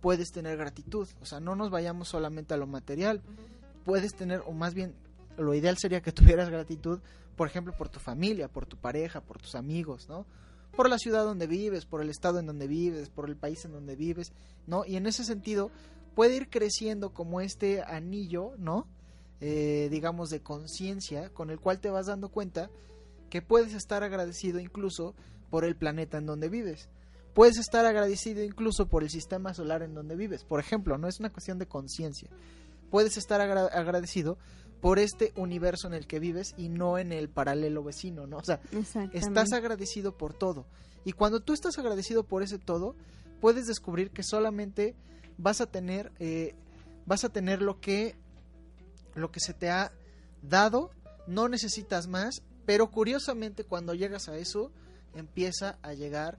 Speaker 3: puedes tener gratitud, o sea, no nos vayamos solamente a lo material, puedes tener, o más bien, lo ideal sería que *laughs* tuvieras gratitud, por ejemplo, por tu familia, por tu pareja, por tus amigos, ¿no? Por la ciudad donde vives, por el estado en donde vives, por el país en donde vives, ¿no? Y en ese sentido puede ir creciendo como este anillo, ¿no? Eh, digamos, de conciencia con el cual te vas dando cuenta que puedes estar agradecido incluso por el planeta en donde vives. Puedes estar agradecido incluso por el sistema solar en donde vives. Por ejemplo, no es una cuestión de conciencia. Puedes estar agradecido por este universo en el que vives y no en el paralelo vecino, ¿no? O sea, estás agradecido por todo. Y cuando tú estás agradecido por ese todo, puedes descubrir que solamente vas a tener, eh, vas a tener lo que lo que se te ha dado, no necesitas más, pero curiosamente cuando llegas a eso empieza a llegar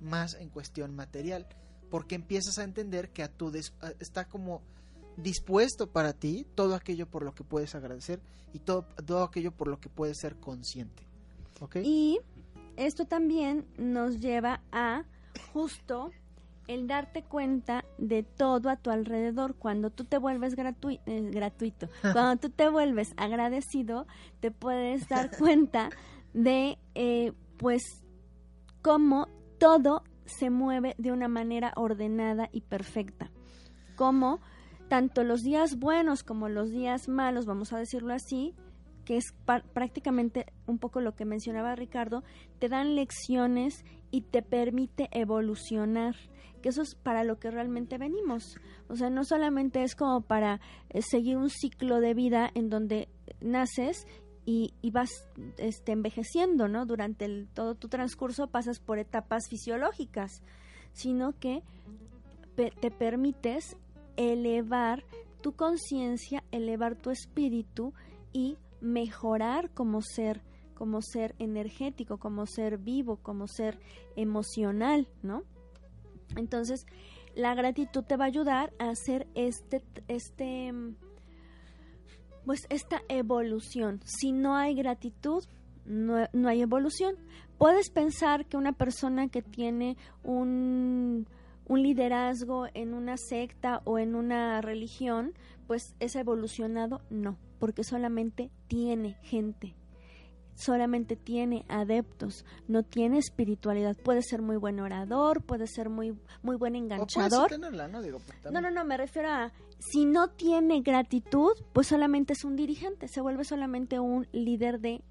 Speaker 3: más en cuestión material, porque empiezas a entender que a tu está como dispuesto para ti todo aquello por lo que puedes agradecer y todo, todo aquello por lo que puedes ser consciente.
Speaker 2: Y esto también nos lleva a justo el darte cuenta de todo a tu alrededor. Cuando tú te vuelves eh, gratuito, *laughs* cuando tú te vuelves agradecido, te puedes dar *laughs* cuenta de, eh, pues, cómo todo se mueve de una manera ordenada y perfecta. Cómo tanto los días buenos como los días malos, vamos a decirlo así, que es prácticamente un poco lo que mencionaba Ricardo, te dan lecciones y te permite evolucionar, que eso es para lo que realmente venimos. O sea, no solamente es como para eh, seguir un ciclo de vida en donde naces y, vas este, envejeciendo, ¿no? Durante el, todo tu transcurso pasas por etapas fisiológicas, sino que te permites elevar tu conciencia, elevar tu espíritu y mejorar como ser, como ser energético, como ser vivo, como ser emocional, ¿no? Entonces, la gratitud te va a ayudar a hacer este, este, pues esta evolución. Si no hay gratitud, no, no hay evolución. Puedes pensar que una persona que tiene un un liderazgo en una secta o en una religión, pues es evolucionado, no, porque solamente tiene gente, solamente tiene adeptos, no tiene espiritualidad. Puede ser muy buen orador, puede ser muy, muy buen enganchador.
Speaker 3: Pues,
Speaker 2: ¿no? ¿no? no, me refiero a si no tiene gratitud, pues solamente es un dirigente, se vuelve solamente un líder de,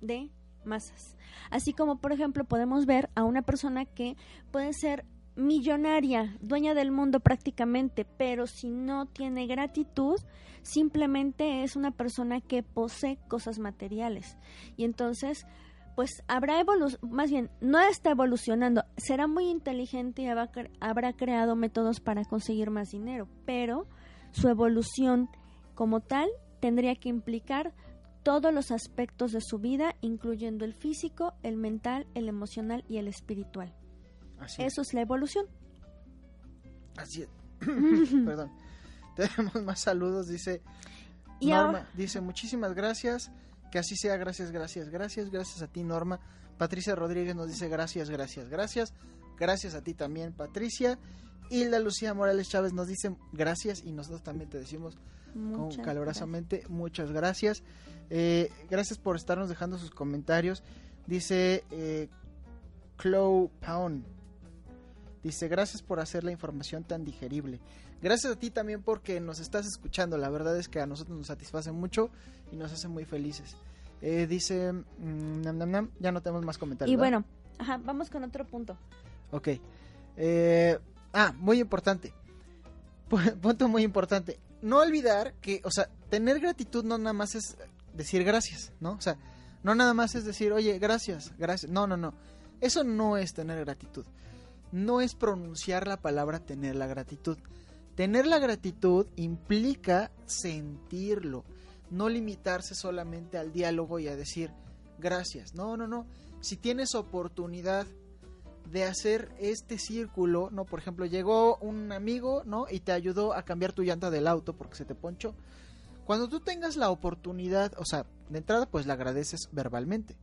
Speaker 2: de masas. Así como, por ejemplo, podemos ver a una persona que puede ser millonaria, dueña del mundo prácticamente, pero si no tiene gratitud, simplemente es una persona que posee cosas materiales. Y entonces, pues habrá evolución, más bien, no está evolucionando, será muy inteligente y habrá creado métodos para conseguir más dinero, pero su evolución como tal tendría que implicar todos los aspectos de su vida, incluyendo el físico, el mental, el emocional y el espiritual. Eso es. la evolución.
Speaker 3: Así es. *laughs* Perdón. *laughs* Tenemos más saludos, dice Norma. Dice, muchísimas gracias. Que así sea, gracias, gracias, gracias. Gracias a ti, Norma. Patricia Rodríguez nos dice gracias, gracias, gracias. Gracias a ti también, Patricia. Hilda Lucía Morales Chávez nos dice gracias y nosotros también te decimos calorosamente muchas gracias. Eh, gracias por estarnos dejando sus comentarios. Dice eh, Chloe Pound. Dice, gracias por hacer la información tan digerible. Gracias a ti también porque nos estás escuchando. La verdad es que a nosotros nos satisface mucho y nos hace muy felices. Eh, dice, mm, ya no tenemos más comentarios.
Speaker 2: Y bueno, ajá, vamos con otro punto.
Speaker 3: Ok. Eh, ah, muy importante. *laughs* Punto muy importante. No olvidar que, o sea, tener gratitud no nada más es decir gracias, ¿no? O sea, no nada más es decir, oye, gracias, gracias. No, no, no. Eso no es tener gratitud no es pronunciar la palabra tener la gratitud. Tener la gratitud implica sentirlo, no limitarse solamente al diálogo y a decir gracias. No, no, no. Si tienes oportunidad de hacer este círculo, no, por ejemplo, llegó un amigo, ¿no? y te ayudó a cambiar tu llanta del auto porque se te ponchó. Cuando tú tengas la oportunidad, o sea, de entrada pues le agradeces verbalmente.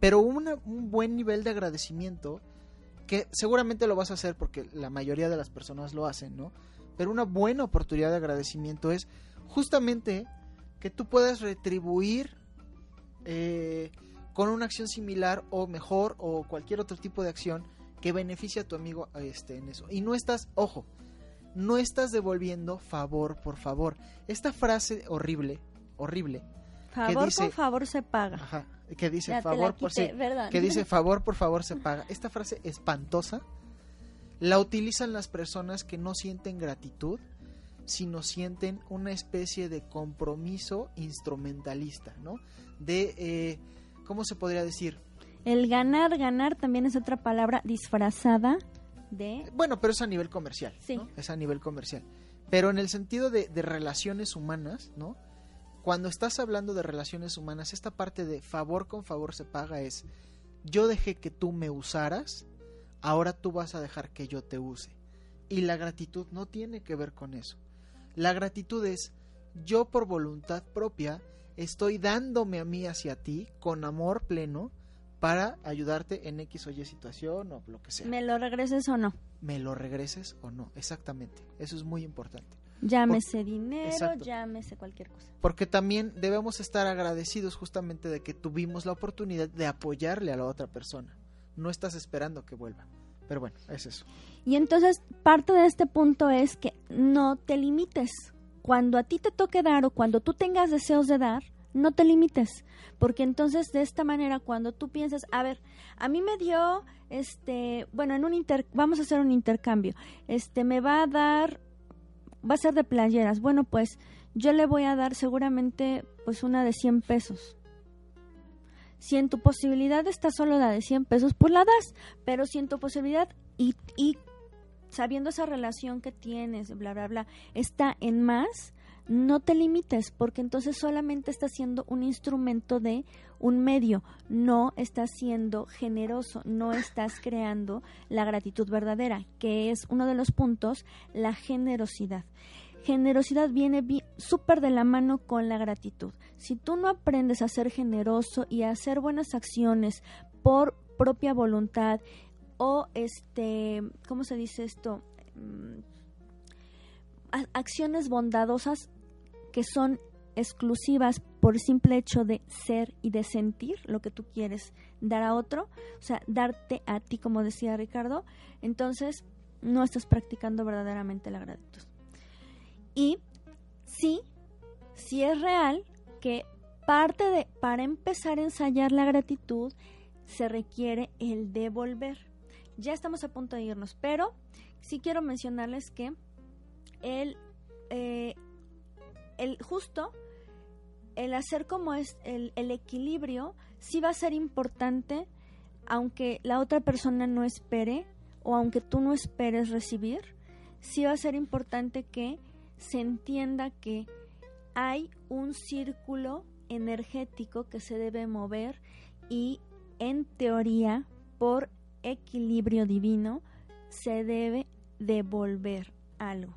Speaker 3: Pero un buen nivel de agradecimiento que seguramente lo vas a hacer porque la mayoría de las personas lo hacen, ¿no? Pero una buena oportunidad de agradecimiento es justamente que tú puedas retribuir eh, con una acción similar o mejor o cualquier otro tipo de acción que beneficie a tu amigo este, en eso. Y no estás, ojo, no estás devolviendo favor por favor. Esta frase horrible, horrible.
Speaker 2: Favor por favor se paga.
Speaker 3: Ajá, que dice favor por que dice favor por favor se paga. Esta frase espantosa la utilizan las personas que no sienten gratitud, sino sienten una especie de compromiso instrumentalista, ¿no? De eh, ¿cómo se podría decir?
Speaker 2: El ganar, ganar también es otra palabra disfrazada de...
Speaker 3: Bueno, pero es a nivel comercial, sí. Es a nivel comercial. Pero en el sentido de, de relaciones humanas, ¿no? Cuando estás hablando de relaciones humanas, esta parte de favor con favor se paga es, yo dejé que tú me usaras, ahora tú vas a dejar que yo te use. Y la gratitud no tiene que ver con eso. La gratitud es, yo por voluntad propia estoy dándome a mí hacia ti con amor pleno para ayudarte en X o Y situación o lo que sea.
Speaker 2: ¿Me lo regreses o no?
Speaker 3: Me lo regreses o no, exactamente. Eso es muy importante.
Speaker 2: Llámese dinero, llámese cualquier cosa.
Speaker 3: Porque también debemos estar agradecidos justamente de que tuvimos la oportunidad de apoyarle a la otra persona. No estás esperando que vuelva. Pero bueno, es eso.
Speaker 2: Y entonces parte de este punto es que no te limites. Cuando a ti te toque dar o cuando tú tengas deseos de dar, no te limites, porque entonces de esta manera cuando tú piensas, a ver, a mí me dio este, bueno, en un inter vamos a hacer un intercambio. Este me va a dar va a ser de playeras. Bueno, pues yo le voy a dar seguramente pues una de 100 pesos. Si en tu posibilidad está solo la de 100 pesos, pues la das, pero si en tu posibilidad y, y sabiendo esa relación que tienes, bla, bla, bla, está en más, no te limites, porque entonces solamente estás siendo un instrumento de un medio, no estás siendo generoso, no estás creando la gratitud verdadera, que es uno de los puntos, la generosidad. Generosidad viene súper de la mano con la gratitud. Si tú no aprendes a ser generoso y a hacer buenas acciones por propia voluntad o este, ¿cómo se dice esto? Mm, acciones bondadosas que son exclusivas por simple hecho de ser y de sentir lo que tú quieres dar a otro, o sea, darte a ti, como decía Ricardo, entonces no estás practicando verdaderamente la gratitud. Y sí, sí es real que parte de, para empezar a ensayar la gratitud, se requiere el devolver. Ya estamos a punto de irnos, pero sí quiero mencionarles que el, eh, el justo el hacer como es el, el, equilibrio sí va a ser importante aunque la otra persona no espere o aunque tú no esperes recibir sí va a ser importante que se entienda que hay un círculo energético que se debe mover y en teoría por equilibrio divino se debe devolver algo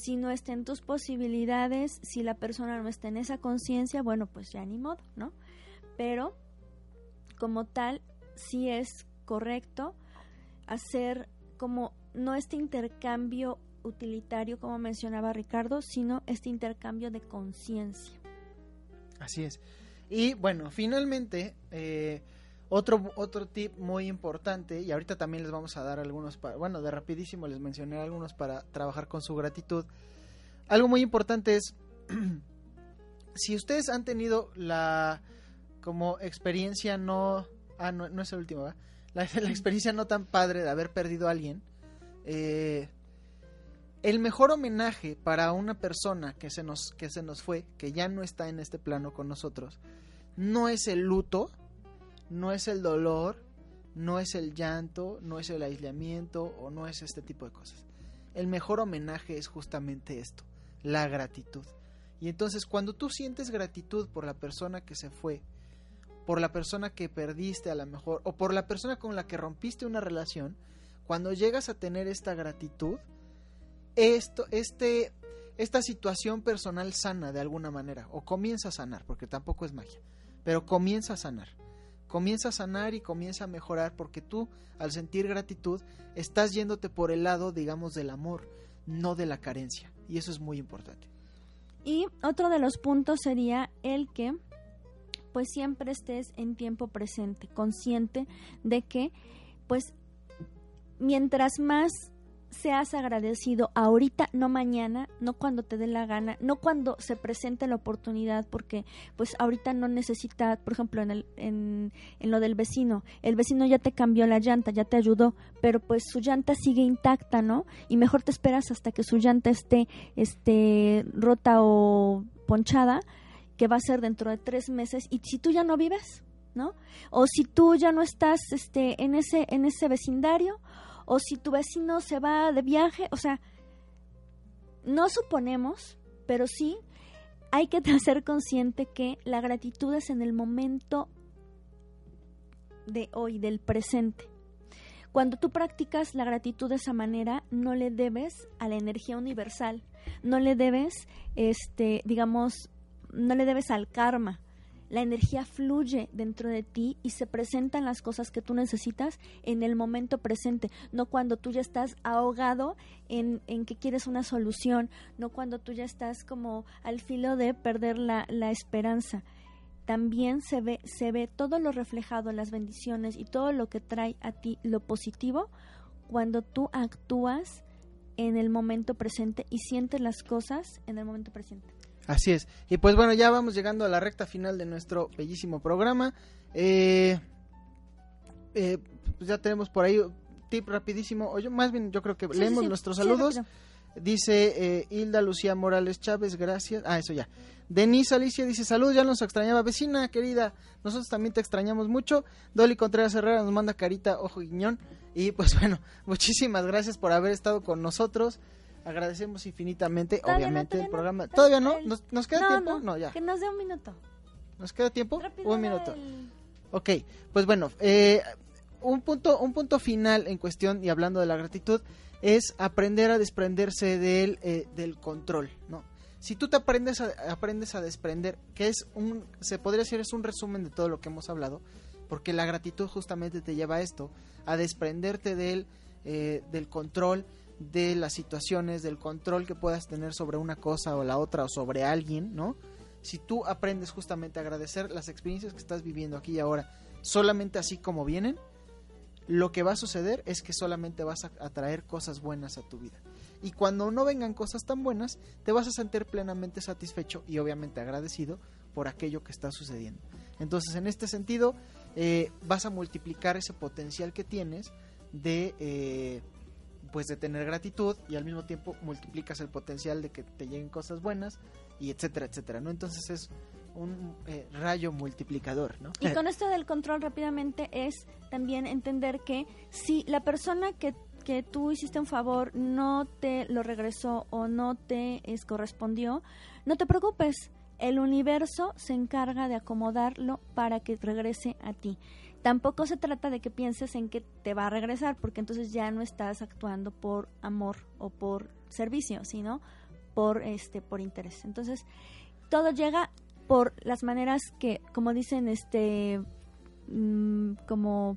Speaker 2: si no está en tus posibilidades, si la persona no está en esa conciencia, bueno, pues ya ni modo, ¿no? Pero como tal, sí es correcto hacer como no este intercambio utilitario como mencionaba Ricardo, sino este intercambio de conciencia.
Speaker 3: Así es. Y bueno, finalmente, eh, otro, otro tip muy importante, y ahorita también les vamos a dar algunos, para, bueno, de rapidísimo les mencioné algunos para trabajar con su gratitud. Algo muy importante es, *clears throat* si ustedes han tenido la como experiencia no, ah, no, no es el último, *laughs* la, experiencia no tan padre de haber perdido a alguien, eh, el mejor homenaje para una persona que se nos que se nos fue, que ya no está en este plano con nosotros, no es el luto, no es el dolor, no es el llanto, no es el aislamiento o no es este tipo de cosas. El mejor homenaje es justamente esto, la gratitud. Y entonces cuando tú sientes gratitud por la persona que se fue, por la persona que perdiste a lo mejor, o por la persona con la que rompiste una relación, cuando llegas a tener esta gratitud, esto, este, esta situación personal sana de alguna manera, o comienza a sanar, porque tampoco es magia, pero comienza a sanar comienza a sanar y comienza a mejorar porque tú, al sentir gratitud, estás yéndote por el lado, digamos, del amor, no de la carencia. Y eso es muy importante.
Speaker 2: Y otro de los puntos sería el que pues siempre estés en tiempo presente, consciente de que pues mientras más seas agradecido ahorita, no mañana, no cuando te dé la gana, no cuando se presente la oportunidad, porque pues ahorita no necesita, por ejemplo, en, el, en, en, lo del vecino, el vecino ya te cambió la llanta, ya te ayudó, pero pues su llanta sigue intacta, ¿no? Y mejor te esperas hasta que su llanta esté, esté rota o ponchada, que va a ser dentro de tres meses, y si tú ya no vives, ¿no? O si tú ya no estás este, en, ese, en ese vecindario, o si tu vecino se va de viaje, o sea, no suponemos, pero sí hay que *laughs* ser consciente que la gratitud es en el momento de hoy, del presente. Cuando tú practicas la gratitud de esa manera, no le debes a la energía universal, no le debes, este, digamos, no le debes al karma, la energía fluye dentro de ti y se presentan las cosas que tú necesitas en el momento presente, no cuando tú ya estás ahogado en, en que quieres una solución, no cuando tú ya estás como al filo de perder la, la esperanza. También se ve, se ve todo lo reflejado, las bendiciones y todo lo que trae a ti lo positivo cuando tú actúas en el momento presente y sientes las cosas en el momento presente.
Speaker 3: Así es. Y pues bueno, ya vamos llegando a la recta final de nuestro bellísimo programa. Eh, eh, pues ya tenemos por ahí tip rapidísimo. O yo, más bien, yo creo que
Speaker 2: Sí,
Speaker 3: leemos
Speaker 2: sí.
Speaker 3: nuestros
Speaker 2: Sí,
Speaker 3: saludos. Dice eh, Hilda Lucía Morales Chávez, gracias. Ah, eso ya. Denise Alicia dice, salud, ya nos extrañaba. Vecina querida, nosotros también te extrañamos mucho. Dolly Contreras Herrera nos manda carita, ojo guiñón. Y pues *laughs* bueno, muchísimas gracias por haber estado con nosotros. Agradecemos infinitamente,
Speaker 2: Todavía
Speaker 3: obviamente, el
Speaker 2: no.
Speaker 3: programa. ¿Todavía no? ¿Nos, nos queda
Speaker 2: no,
Speaker 3: tiempo?
Speaker 2: no,
Speaker 3: No, ya.
Speaker 2: Que nos dé un minuto.
Speaker 3: ¿Nos queda tiempo?
Speaker 2: Rápido
Speaker 3: Un minuto.
Speaker 2: el-
Speaker 3: Ok, pues bueno, eh, un, punto, un punto final en cuestión y hablando de la gratitud es aprender a desprenderse del, eh, del control, ¿no? Si tú te aprendes a, aprendes a desprender, que es un, se podría decir es un resumen de todo lo que hemos hablado, porque la gratitud justamente te lleva a esto, a desprenderte del, eh, del control de las situaciones, del control que puedas tener sobre una cosa o la otra o sobre alguien, ¿no? si tú aprendes justamente a agradecer las experiencias que estás viviendo aquí y ahora, solamente así como vienen, lo que va a suceder es que solamente vas a atraer cosas buenas a tu vida. Y cuando no vengan cosas tan buenas, te vas a sentir plenamente satisfecho y obviamente agradecido por aquello que está sucediendo. Entonces, en este sentido, eh, vas a multiplicar ese potencial que tienes de, eh, pues, de tener gratitud y al mismo tiempo multiplicas el potencial de que te lleguen cosas buenas y etcétera, etcétera, ¿no? Entonces es un eh, rayo multiplicador, ¿no?
Speaker 2: Y con esto del control rápidamente es también entender que si la persona que, que tú hiciste un favor no te lo regresó o no te es, correspondió, no te preocupes. El universo se encarga de acomodarlo para que regrese a ti. Tampoco se trata de que pienses en que te va a regresar, porque entonces ya no estás actuando por amor o por servicio, sino por este por interés. Entonces, todo llega por las maneras que, como dicen, este, mm, como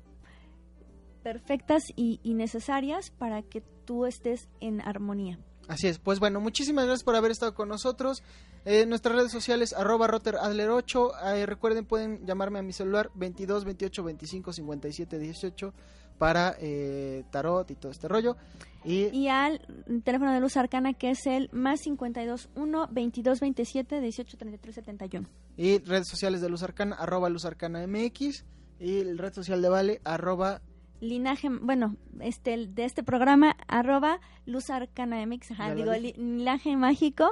Speaker 2: perfectas y, y necesarias para que tú estés en armonía.
Speaker 3: Así es, pues bueno, muchísimas gracias por haber estado con nosotros. Eh, nuestras redes sociales, arroba roteradler8. Eh, recuerden, pueden llamarme a mi celular 22 28 25 57 18 para eh, tarot y todo este rollo. Y,
Speaker 2: Y al teléfono de luz arcana que es el más 52 1 22 27 18 33 71.
Speaker 3: y redes sociales de Luz Arcana, arroba Luz Arcana MX. Y el red social de Vale, arroba
Speaker 2: Linaje, bueno, este de este programa, arroba luz arcana mx, ajá, digo, li- linaje mágico,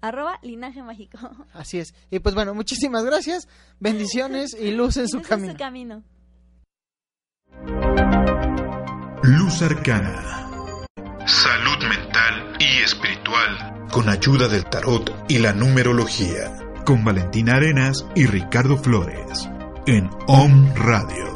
Speaker 2: arroba linaje mágico. *laughs*
Speaker 3: Así es. Y pues bueno, muchísimas gracias. Bendiciones y luz en su camino.
Speaker 1: Luz Arcana. Salud mental y espiritual. Con ayuda del tarot y la numerología. Con Valentina Arenas y Ricardo Flores. En OM Radio.